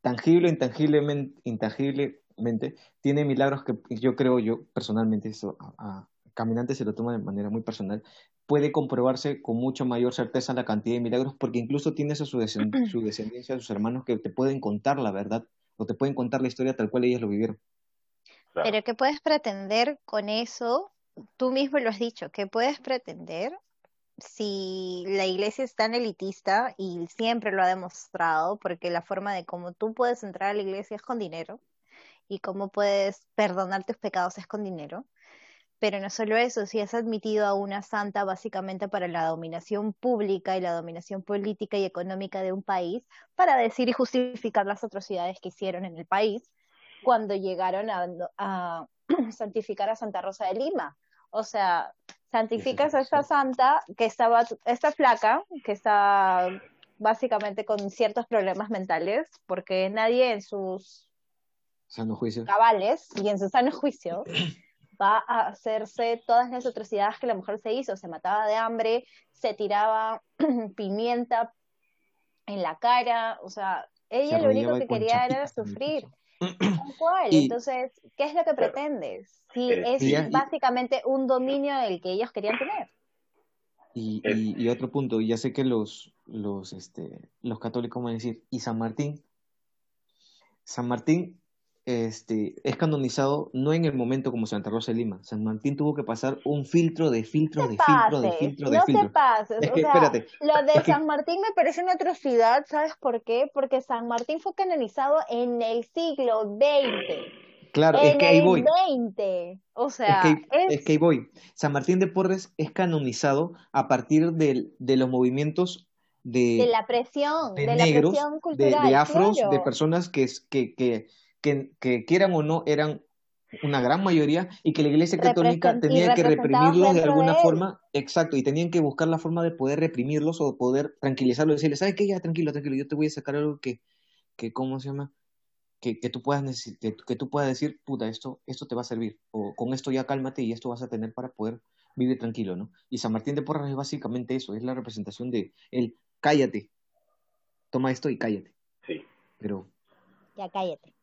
tangible intangiblemente, intangiblemente tiene milagros que yo creo yo personalmente eso a, caminantes se lo toma de manera muy personal puede comprobarse con mucha mayor certeza la cantidad de milagros porque incluso tienes a su, su descendencia, a sus hermanos que te pueden contar la verdad o te pueden contar la historia tal cual ellos lo vivieron. Pero ¿qué puedes pretender con eso? Tú mismo lo has dicho, ¿qué puedes pretender si la iglesia es tan elitista y siempre lo ha demostrado, porque la forma de cómo tú puedes entrar a la iglesia es con dinero y cómo puedes perdonar tus pecados es con dinero. Pero no solo eso, si has admitido a una santa básicamente para la dominación pública y la dominación política y económica de un país, para decir y justificar las atrocidades que hicieron en el país cuando llegaron a, santificar a Santa Rosa de Lima. O sea, santificas a esta santa que estaba, esta flaca, que está básicamente con ciertos problemas mentales, porque nadie en sus cabales y en su sano juicio va a hacerse todas las atrocidades que la mujer se hizo. Se mataba de hambre, se tiraba pimienta en la cara, o sea, ella lo único que quería era sufrir. ¿Cuál? Entonces, ¿qué es lo que pretendes? Si es básicamente un dominio del que ellos querían tener. Y, y, otro punto, ya sé que los, los, este, los católicos van a decir, ¿y San Martín? San Martín este, es canonizado no en el momento como Santa Rosa de Lima. San Martín tuvo que pasar un filtro de filtro de filtro de filtro de no filtro. No te pases. Es que, espérate. Lo de San Martín me parece una atrocidad, ¿sabes por qué? Porque San Martín fue canonizado en el siglo XX. Claro, es que ahí voy. 20. O sea, es que, es... que ahí voy. San Martín de Porres es canonizado a partir de, de los movimientos de, de la presión, de, la presión cultural, de, afros, de personas que, que, que que, quieran o no eran una gran mayoría y que la Iglesia Católica tenía que reprimirlos de alguna forma, exacto, y tenían que buscar la forma de poder reprimirlos o poder tranquilizarlos, decirles, ¿sabes qué? Ya, tranquilo, tranquilo, yo te voy a sacar algo que, que ¿cómo se llama? Que, que tú puedas que, que, tú puedas decir, puta, esto, esto te va a servir, o con esto ya cálmate y esto vas a tener para poder vivir tranquilo, ¿no? Y San Martín de Porras es básicamente eso, es la representación de el cállate, toma esto y cállate. Sí. Pero... Ya cállate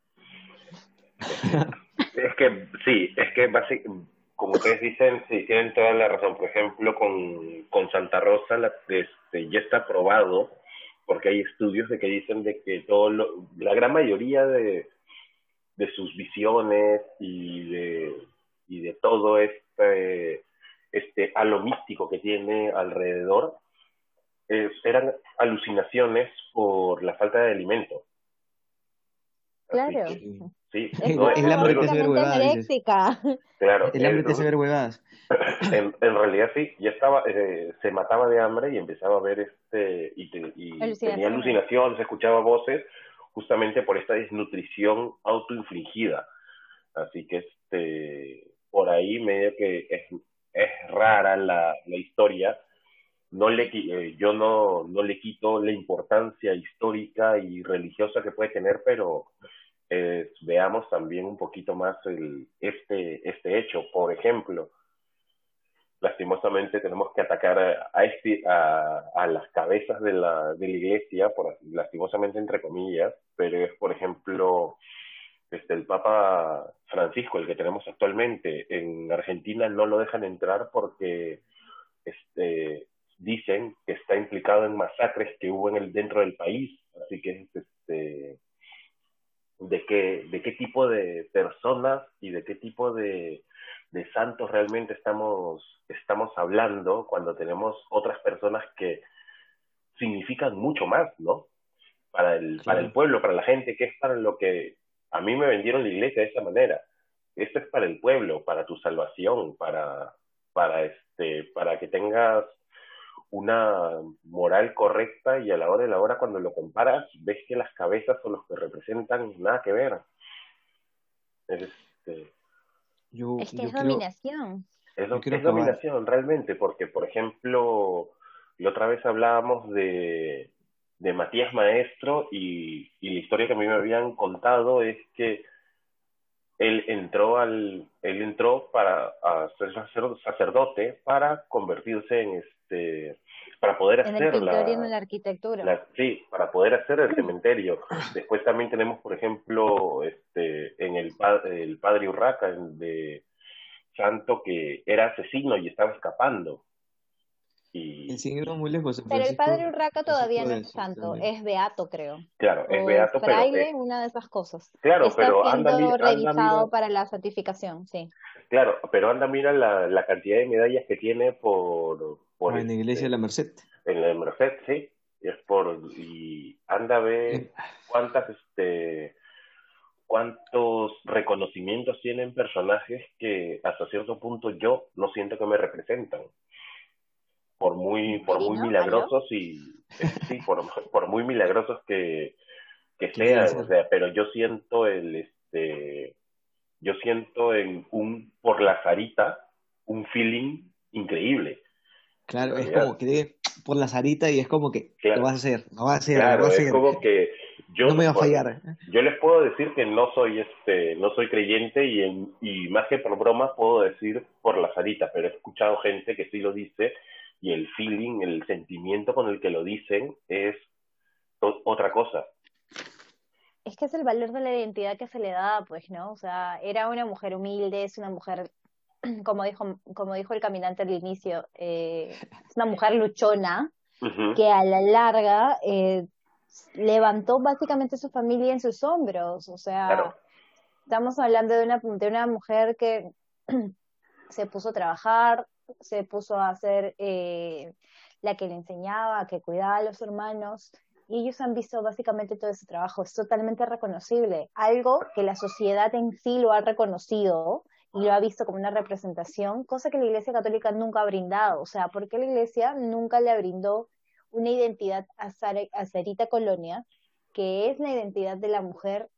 es que sí, es que como ustedes dicen, sí, tienen toda la razón. Por ejemplo, con, con Santa Rosa la, este, ya está probado, porque hay estudios de que dicen de que todo la gran mayoría de, de sus visiones y de, y de todo este, este halo místico que tiene alrededor eran alucinaciones por la falta de alimento. Claro. Sí, el hambre te hace ver huevadas. Claro. El hambre te hace ver huevadas. En, en, realidad sí, ya estaba, eh, se mataba de hambre y empezaba a ver este, y, tenía alucinaciones, escuchaba voces, justamente por esta desnutrición autoinfligida. Así que este, por ahí medio que es, es rara la, la historia. No le, eh, yo no, no le quito la importancia histórica y religiosa que puede tener, pero eh, veamos también un poquito más el, este, este hecho. Por ejemplo, lastimosamente tenemos que atacar a, este, a, a, las cabezas de la, de la iglesia, por, lastimosamente entre comillas, pero es, por ejemplo, este, el Papa Francisco, el que tenemos actualmente, en Argentina no lo dejan entrar porque este, dicen que está implicado en masacres que hubo en el, dentro del país, así que este, de qué, de qué tipo de personas y de qué tipo de, de santos realmente estamos, estamos hablando cuando tenemos otras personas que significan mucho más, ¿no? Para el, para el pueblo, para la gente, que es para lo que a mí me vendieron la iglesia de esa manera. Esto es para el pueblo, para tu salvación, para, para, este, para que tengas una moral correcta y a la hora de la hora cuando lo comparas ves que las cabezas son los que representan nada que ver. Este, es que es dominación. Es, dominación realmente, porque por ejemplo, la otra vez hablábamos de, de Matías Maestro y, y la historia que a mí me habían contado es que él entró al él entró para ser sacerdote para convertirse en este para poder hacer el la, en la arquitectura sí para poder hacer el cementerio después también tenemos por ejemplo este en el el padre Urraca de Santo que era asesino y estaba escapando muy lejos. Pero el padre Urraca todavía no es santo, es beato, creo. Claro, es beato, fraile, una de esas cosas. Claro, Está pero siendo anda, revisado para la certificación, sí. Claro, pero anda, mira la, la cantidad de medallas que tiene por... por ah, en la iglesia de la Merced. En la Merced, sí. Y es por... Y anda a ver cuántas, este cuántos reconocimientos tienen personajes que hasta cierto punto yo no siento que me representan. Por muy por muy milagrosos y eh, sí por, por muy milagrosos que, que sean o sea pero yo siento el este yo siento en un por la zarita un feeling increíble. Claro es como que por la zarita y es como que lo vas a hacer lo vas a hacer claro, lo vas a es como que yo no me va a fallar. yo les puedo decir que no soy este no soy creyente y en, y más que por broma puedo decir por la zarita pero he escuchado gente que sí lo dice y el feeling, el sentimiento con el que lo dicen es otra cosa. Es que es el valor de la identidad que se le da, pues, ¿no? O sea, era una mujer humilde, es una mujer, como dijo, como dijo el caminante al inicio, eh, es una mujer luchona, que a la larga eh, levantó básicamente su familia en sus hombros. O sea, estamos hablando de una, de una mujer que se puso a trabajar, se puso a ser eh, la que le enseñaba, que cuidaba a los hermanos, y ellos han visto básicamente todo ese trabajo. Es totalmente reconocible, algo que la sociedad en sí lo ha reconocido y lo ha visto como una representación, cosa que la Iglesia Católica nunca ha brindado. O sea, ¿por qué la Iglesia nunca le brindó una identidad a, a Sarita Colonia, que es la identidad de la mujer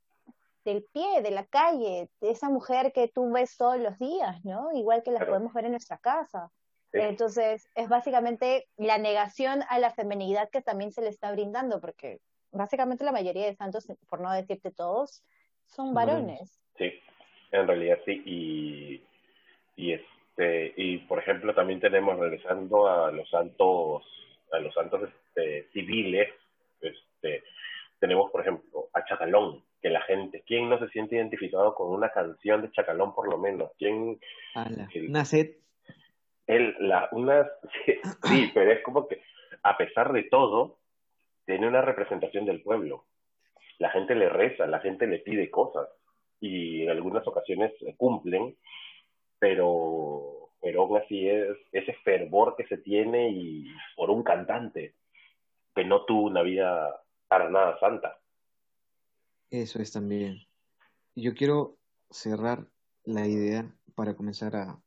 del pie, de la calle, de esa mujer que tú ves todos los días, ¿no? Igual que las podemos ver en nuestra casa. Entonces, es básicamente la negación a la feminidad que también se le está brindando, porque básicamente la mayoría de santos, por no decirte todos, son varones. Sí, en realidad sí, y, y este, y por ejemplo también tenemos regresando a los santos, a los santos este, civiles, este, tenemos por ejemplo a Chacalón, que la gente, ¿quién no se siente identificado con una canción de Chacalón por lo menos? ¿Quién? una sed. Él, la, una, sí, pero es como que a pesar de todo, tiene una representación del pueblo. La gente le reza, la gente le pide cosas y en algunas ocasiones cumplen, pero, pero aún así es ese fervor que se tiene y por un cantante que no tuvo una vida para nada santa. Eso es también. Yo quiero cerrar la idea para comenzar a,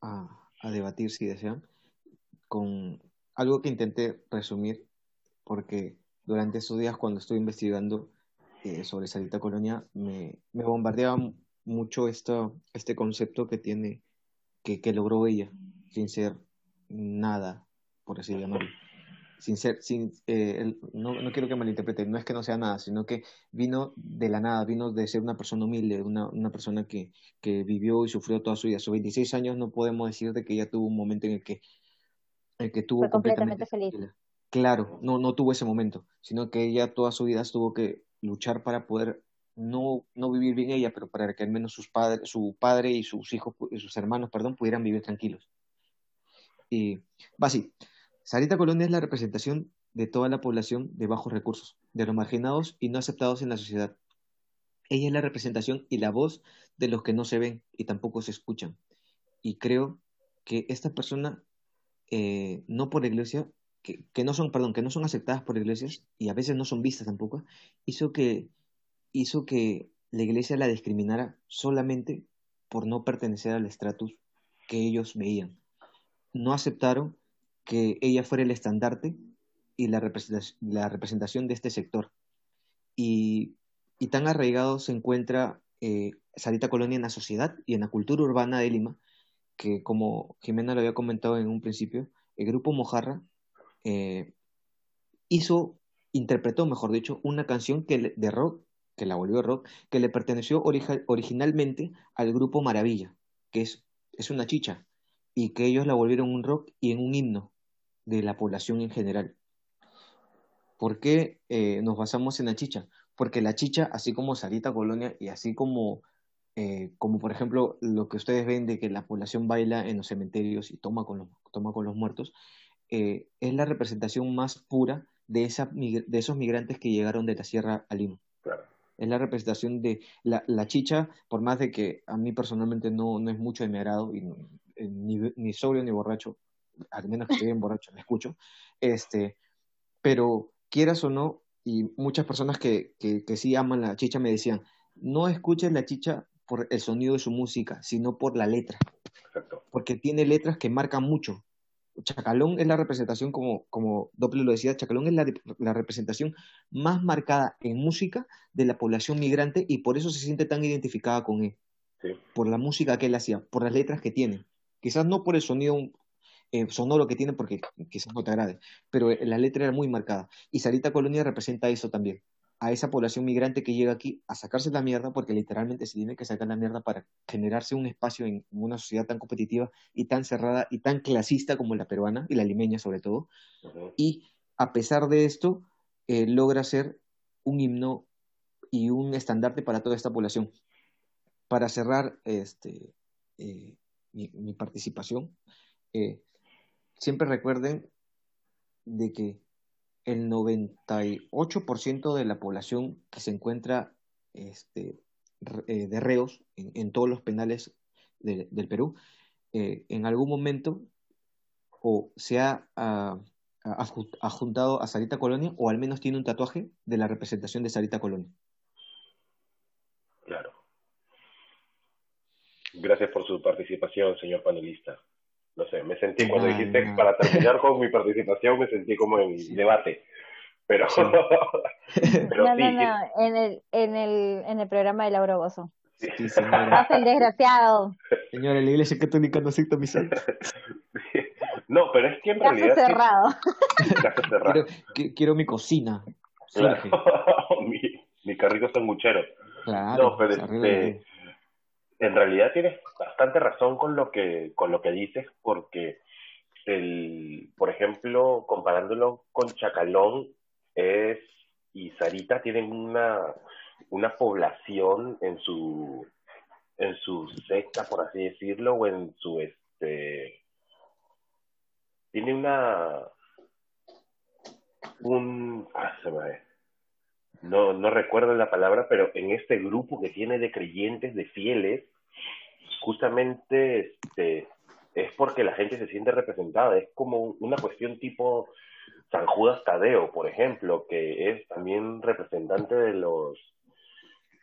a, debatir, si desean, con algo que intenté resumir, porque durante esos días cuando estuve investigando eh, sobre Salita Colonia, me, me bombardeaba mucho esto, este concepto que tiene, que, que logró ella, sin ser nada, por así llamarlo sin ser, sin, eh, no, no, quiero que malinterpreten, no es que no sea nada, sino que vino de la nada, vino de ser una persona humilde, una, una persona que, que vivió y sufrió toda su vida. A sus 26 años no podemos decir de que ella tuvo un momento en el que, el que tuvo Fue completamente, feliz. Claro, no, no tuvo ese momento, sino que ella toda su vida tuvo que luchar para poder no, no vivir bien ella, pero para que al menos sus padres, su padre y sus hijos, sus hermanos, perdón, pudieran vivir tranquilos. Y va así. Sarita Colonia es la representación de toda la población de bajos recursos, de los marginados y no aceptados en la sociedad. Ella es la representación y la voz de los que no se ven y tampoco se escuchan. Y creo que esta persona, eh, no por iglesia, que, no son, perdón, que no son aceptadas por iglesias y a veces no son vistas tampoco, hizo que, hizo que la iglesia la discriminara solamente por no pertenecer al estratus que ellos veían. No aceptaron que ella fuera el estandarte y la representación, de este sector. Y, tan arraigado se encuentra eh, Sarita Colonia en la sociedad y en la cultura urbana de Lima que como Jimena lo había comentado en un principio, el grupo Mojarra eh, hizo, interpretó, mejor dicho, una canción que de rock, que la volvió rock, que le perteneció originalmente al grupo Maravilla, que es, es una chicha, y que ellos la volvieron un rock y en un himno de la población en general. ¿Por qué eh, nos basamos en la chicha? Porque la chicha, así como Sarita Colonia y así como, eh, como por ejemplo lo que ustedes ven de que la población baila en los cementerios y toma con los, toma con los muertos, eh, es la representación más pura de, esa, de esos migrantes que llegaron de la Sierra a Lima. Es la representación de la, la, chicha, por más de que a mí personalmente no, no es mucho de mi agrado, y ni, ni sobrio ni borracho, al menos que esté bien borracho, me escucho, este, pero quieras o no, y muchas personas que, que, que sí aman la chicha me decían, no escuches la chicha por el sonido de su música, sino por la letra. Porque tiene letras que marcan mucho. Chacalón es la representación, como, como Doppler lo decía, Chacalón es la, la, representación más marcada en música de la población migrante y por eso se siente tan identificada con él. Por la música que él hacía, por las letras que tiene. Quizás no por el sonido eh, sonoro que tiene, porque quizás no te agrade, pero la letra era muy marcada. Y Sarita Colonia representa eso también a esa población migrante que llega aquí a sacarse la mierda, porque literalmente se tiene que sacar la mierda para generarse un espacio en una sociedad tan competitiva y tan cerrada y tan clasista como la peruana y la limeña sobre todo. Y a pesar de esto, eh, logra ser un himno y un estandarte para toda esta población. Para cerrar este, eh, mi, participación, eh, siempre recuerden de que el 98% de la población que se encuentra este, eh, de reos en, todos los penales del Perú, eh, en algún momento o se ha adjuntado a Sarita Colonia o al menos tiene un tatuaje de la representación de Sarita Colonia. Claro. Gracias por su participación, señor panelista no sé, me sentí cuando dijiste para terminar con mi participación, me sentí como en debate. Pero, pero no, no, no, en el, en el, en el programa de Laura Bozo. Sí, sí, señora. el desgraciado. Señora, la iglesia católica no acepta mis No, pero es que en Caso realidad. cerrado. Caso cerrado. Quiero, quiero mi cocina. mi, mi carrito sanguchero. Claro, no, pero este, en realidad tienes bastante razón con lo que, con lo que dices, porque el, por ejemplo, comparándolo con Chacalón, es y Sarita tienen una, una población en su en su secta, por así decirlo, o en su este tiene una un ah, se me no, no recuerdo la palabra, pero en este grupo que tiene de creyentes, de fieles, justamente este, es porque la gente se siente representada. Es como una cuestión tipo San Judas Tadeo, por ejemplo, que es también representante de los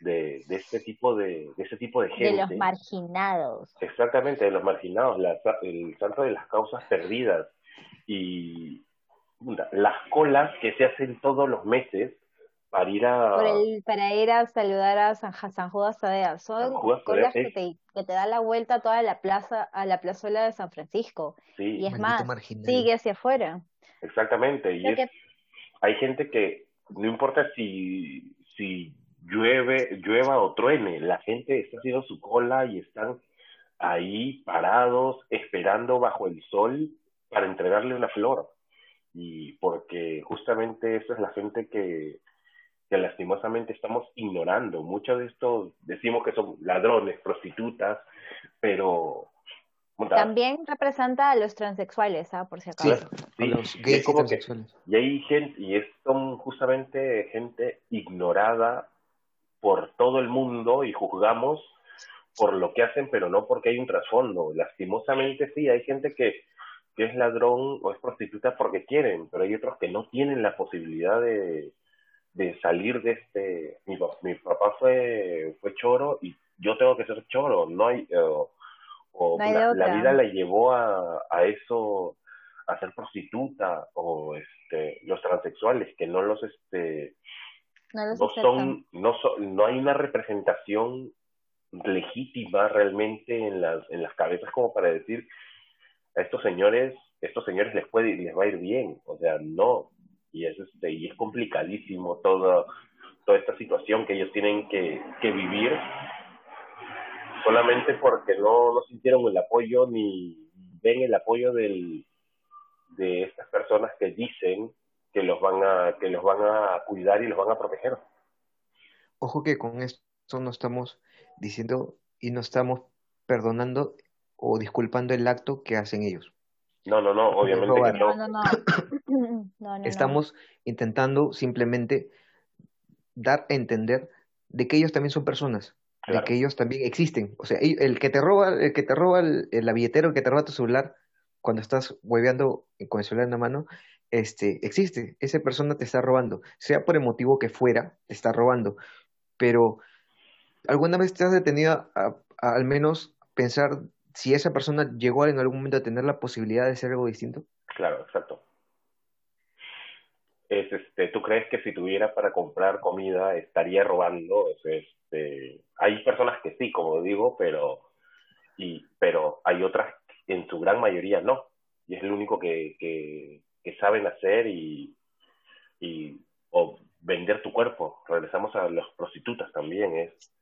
de, de este tipo de, de ese tipo de gente. De los marginados. Exactamente, de los marginados, el santo de las causas perdidas. Y las colas que se hacen todos los meses para ir a para ir a saludar a San, San Judas Tadeo son colas que te, que te da la vuelta a toda la plaza a la plazuela de San Francisco. Y es más sigue hacia afuera. Exactamente y hay gente que no importa si si llueve llueva o truene la gente está haciendo su cola y están ahí parados esperando bajo el sol para entregarle una flor. Y porque justamente esa es la gente que que lastimosamente estamos ignorando. Muchos de estos decimos que son ladrones, prostitutas, pero... También representa a los transexuales, ¿ah? por si acaso. Sí, los gays y, transexuales. y hay gente, y es, son justamente gente ignorada por todo el mundo y juzgamos por lo que hacen, pero no porque hay un trasfondo. Lastimosamente sí, hay gente que, que es ladrón o es prostituta porque quieren, pero hay otros que no tienen la posibilidad de, de salir de este, mi, mi papá fue, fue choro y yo tengo que ser choro, no hay, eh, o la, vida la llevó a, a eso, a ser prostituta, o este, los transexuales, que no los, este, no, son, no, no hay una representación legítima realmente en las, en las cabezas como para decir a estos señores, estos señores les puede les va a ir bien, o sea, no, y es este, y es complicadísimo todo, toda esta situación que ellos tienen que, que vivir solamente porque no, no sintieron el apoyo ni ven el apoyo del, de estas personas que dicen que los van a que los van a cuidar y los van a proteger. Ojo que con esto no estamos diciendo y no estamos perdonando o disculpando el acto que hacen ellos. No, no, no, obviamente que no. No, no, no. Estamos intentando simplemente dar a entender de que ellos también son personas, de que ellos también existen. O sea, el que te roba, el que te roba el, la billetera, el que te roba tu celular, cuando estás hueveando con el celular en la mano, este, existe. Esa persona te está robando, sea por el motivo que fuera, te está robando. Pero, ¿alguna vez te has detenido a al menos pensar si esa persona llegó en algún momento a tener la posibilidad de ser algo distinto? Claro, exacto. Es, este, ¿Tú crees que si tuviera para comprar comida estaría robando? Este, hay personas que sí, como digo, pero, y, pero hay otras, en su gran mayoría no. Y es lo único que, que, que saben hacer y, y o vender tu cuerpo. Regresamos a las prostitutas también. Es,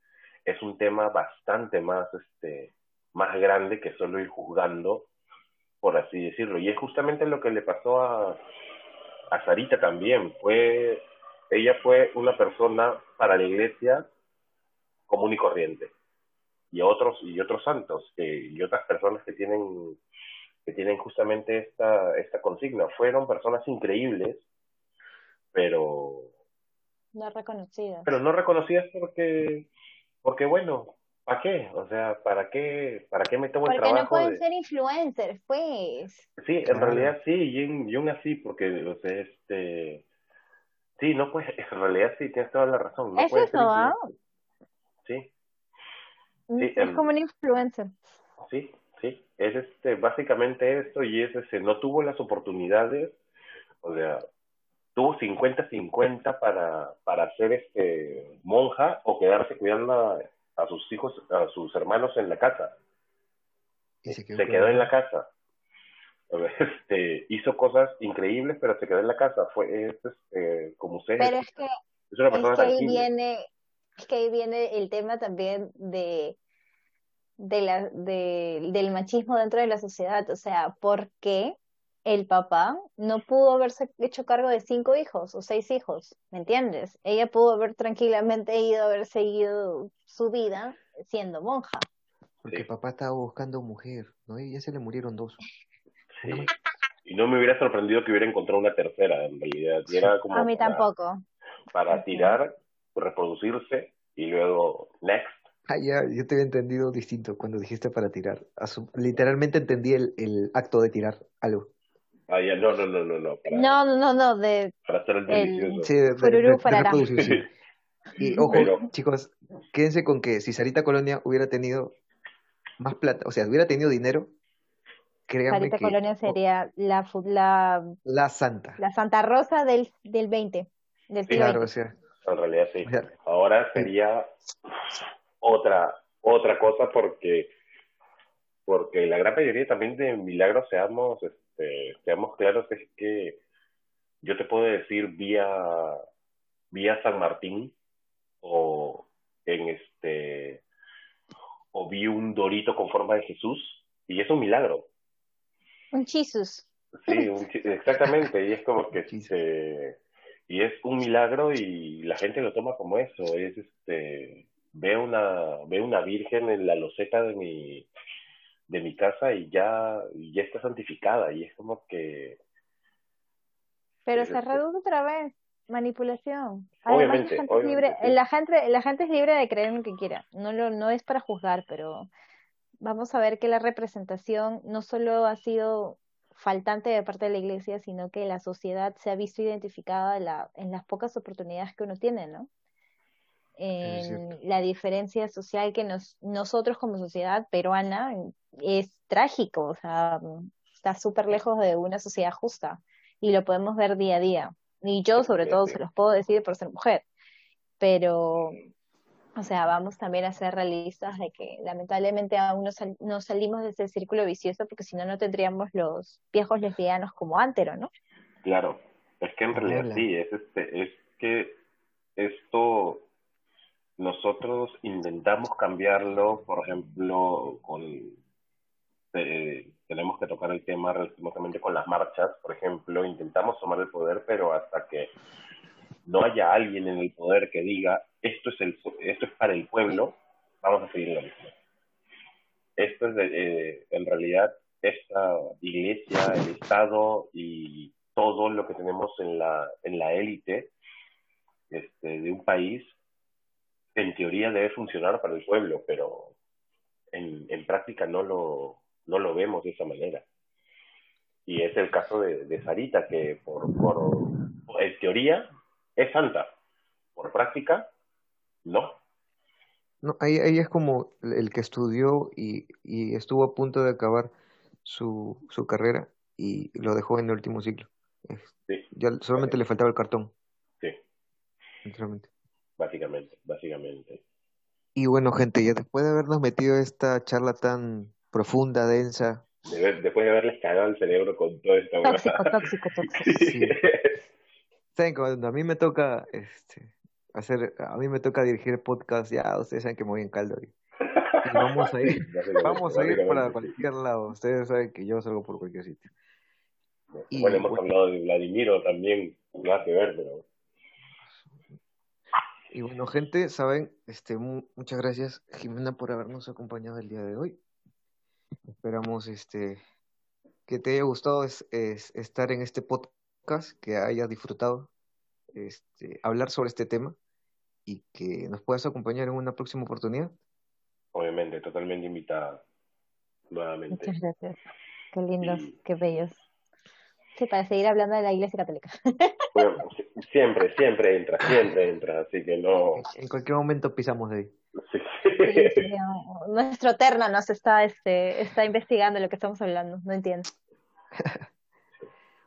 es un tema bastante más este, más grande que solo ir juzgando, por así decirlo. Y es justamente lo que le pasó a, a Sarita también. Fue, ella fue una persona para la iglesia común y corriente. Y otros, y otros santos, y otras personas que tienen, que tienen justamente esta, esta consigna. Fueron personas increíbles, pero no reconocidas. Pero no reconocidas porque, porque bueno, ¿Para qué? O sea, ¿para qué, para qué me tomo el trabajo? Porque no pueden ser influencers, pues. Sí, en realidad sí, y aún así, porque, o sea, este... Sí, no pues, en realidad sí, tienes toda la razón. No es eso, ¿ah? Sí. Mm, sí. Es como un influencer. Sí, sí. Es este, básicamente esto y es ese, no tuvo las oportunidades, o sea, tuvo 50-50 para, para ser este monja o quedarse cuidando a a sus hijos, a sus hermanos en la casa. se quedó, en la casa. Este, hizo cosas increíbles, pero se quedó en la casa. Fue este, como usted. Pero es que, es, una persona que ahí viene, es que ahí viene el tema también de, de la, de, del machismo dentro de la sociedad. O sea, ¿por qué el papá no pudo haberse hecho cargo de cinco hijos o seis hijos, ¿me entiendes? Ella pudo haber tranquilamente ido a haber seguido su vida siendo monja. Porque papá estaba buscando mujer, ¿no? Y ya se le murieron dos. Y no me hubiera sorprendido que hubiera encontrado una tercera, en realidad. como a mí tampoco. Para tirar, reproducirse y luego next. Ah, ya, yo te había entendido distinto cuando dijiste para tirar. Literalmente entendí el, el acto de tirar algo. Ah, ya, no, no, no, no, no. Para, no, no, no, no, de... Para hacer el delicioso. Sí, de, de, sí. Y ojo, chicos, quédense con que si Sarita Colonia hubiera tenido más plata, o sea, hubiera tenido dinero, créanme Sarita que... Colonia sería la, la... La santa. La Santa Rosa del, del 20, del siglo Claro, o sea... En realidad sí. Ahora sería otra, otra cosa porque porque la gran mayoría también de milagros seamos este, seamos claros es que yo te puedo decir vía vía San Martín o en este o vi un dorito con forma de Jesús y es un milagro. Un Jesús. Sí, exactamente, y es como que se, y es un milagro y la gente lo toma como eso, es este ve una ve una virgen en la loseta de mi de mi casa y ya y ya está santificada y es como que pero se reduce otra vez manipulación. obviamente, la, gente libre, la, gente, la gente es libre de creer en lo que quiera. No, lo, no es para juzgar, pero vamos a ver que la representación no solo ha sido faltante de parte de la iglesia, sino que la sociedad se ha visto identificada la, en las pocas oportunidades que uno tiene, ¿no? En la diferencia social que nos, nosotros como sociedad peruana es trágico, o sea, está súper lejos de una sociedad justa y lo podemos ver día a día. Y yo, sobre todo, se los puedo decir por ser mujer. Pero o sea, vamos también a ser realistas de que lamentablemente aún no, salimos de ese círculo vicioso porque si no, no tendríamos los viejos lesbianos como Antero, ¿no? Claro, es que en realidad sí, es, este, es que esto nosotros intentamos cambiarlo, por ejemplo, con eh, tenemos que tocar el tema relativamente con las marchas, por ejemplo, intentamos tomar el poder, pero hasta que no haya alguien en el poder que diga esto es el esto es para el pueblo, vamos a seguir lo mismo. Esto es eh, en realidad esta iglesia, el Estado y todo lo que tenemos en la en la élite este, de un país en teoría debe funcionar para el pueblo, pero en, en práctica no lo, no lo vemos de esa manera. Y es el caso de, de Sarita, que por, por, en teoría es santa, por práctica no. No, ahí, ahí es como el que estudió y, y estuvo a punto de acabar su, su carrera y lo dejó en el último ciclo. Sí. Ya solamente le faltaba el cartón. Sí. Sinceramente. Básicamente, básicamente. Y bueno, gente, ya después de habernos metido esta charla tan profunda, densa. después de haberles cagado el cerebro con todo esto. Tóxico, tóxico, tóxico. Sí. Saben, cuando a mí me toca este, hacer, a mí me toca dirigir podcast, ya ustedes saben que me voy en caldo. Y, vamos a ir, vamos a ir para cualquier lado. Ustedes saben que yo salgo por cualquier sitio. bueno, hemos hablado de Vladimiro también, nada que ver, pero y bueno, gente, saben, este, muchas gracias, Jimena, por habernos acompañado el día de hoy. Esperamos este, que te haya gustado es, estar en este podcast, que hayas disfrutado este, hablar sobre este tema y que nos puedas acompañar en una próxima oportunidad. Obviamente, totalmente invitada nuevamente. Muchas gracias. Qué lindos, qué bellos. Sí, para seguir hablando de la Iglesia Católica. siempre, siempre entra, siempre entra, así que no. En cualquier momento pisamos de ahí. Sí. nuestro Terna nos está, este, está investigando lo que estamos hablando, no entiendo.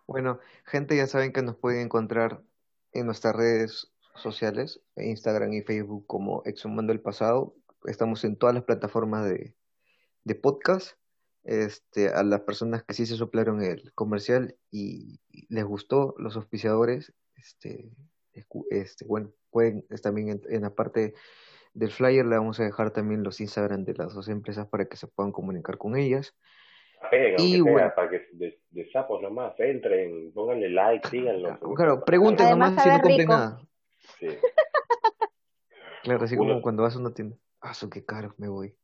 bueno, gente, ya saben que nos pueden encontrar en nuestras redes sociales, Instagram y Facebook como Exhumando el Pasado. Estamos en todas las plataformas de, de podcast este, a las personas que sí se soplaron el comercial y les gustó, los auspiciadores, este, este, bueno, pueden también en, la parte del flyer le vamos a dejar también los Instagram de las dos empresas para que se puedan comunicar con ellas. y bueno, para que de, sapos nomás entren, pónganle like, síganlo. Claro, pregunten nomás si no compren nada. Sí. claro, así como cuando vas a una tienda. Ah, qué caro, me voy.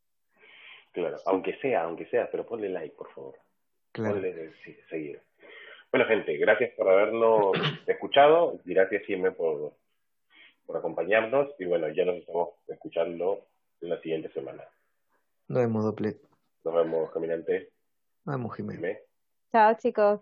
Claro, aunque sea, aunque sea, pero ponle like, por favor. Claro. Ponle seguir. Bueno, gente, gracias por habernos escuchado. Gracias, siempre por, por acompañarnos. Y bueno, ya nos estamos escuchando en la siguiente semana. Nos vemos, Doble. Nos vemos, caminante. Nos vemos, Jiménez. Chao, chicos.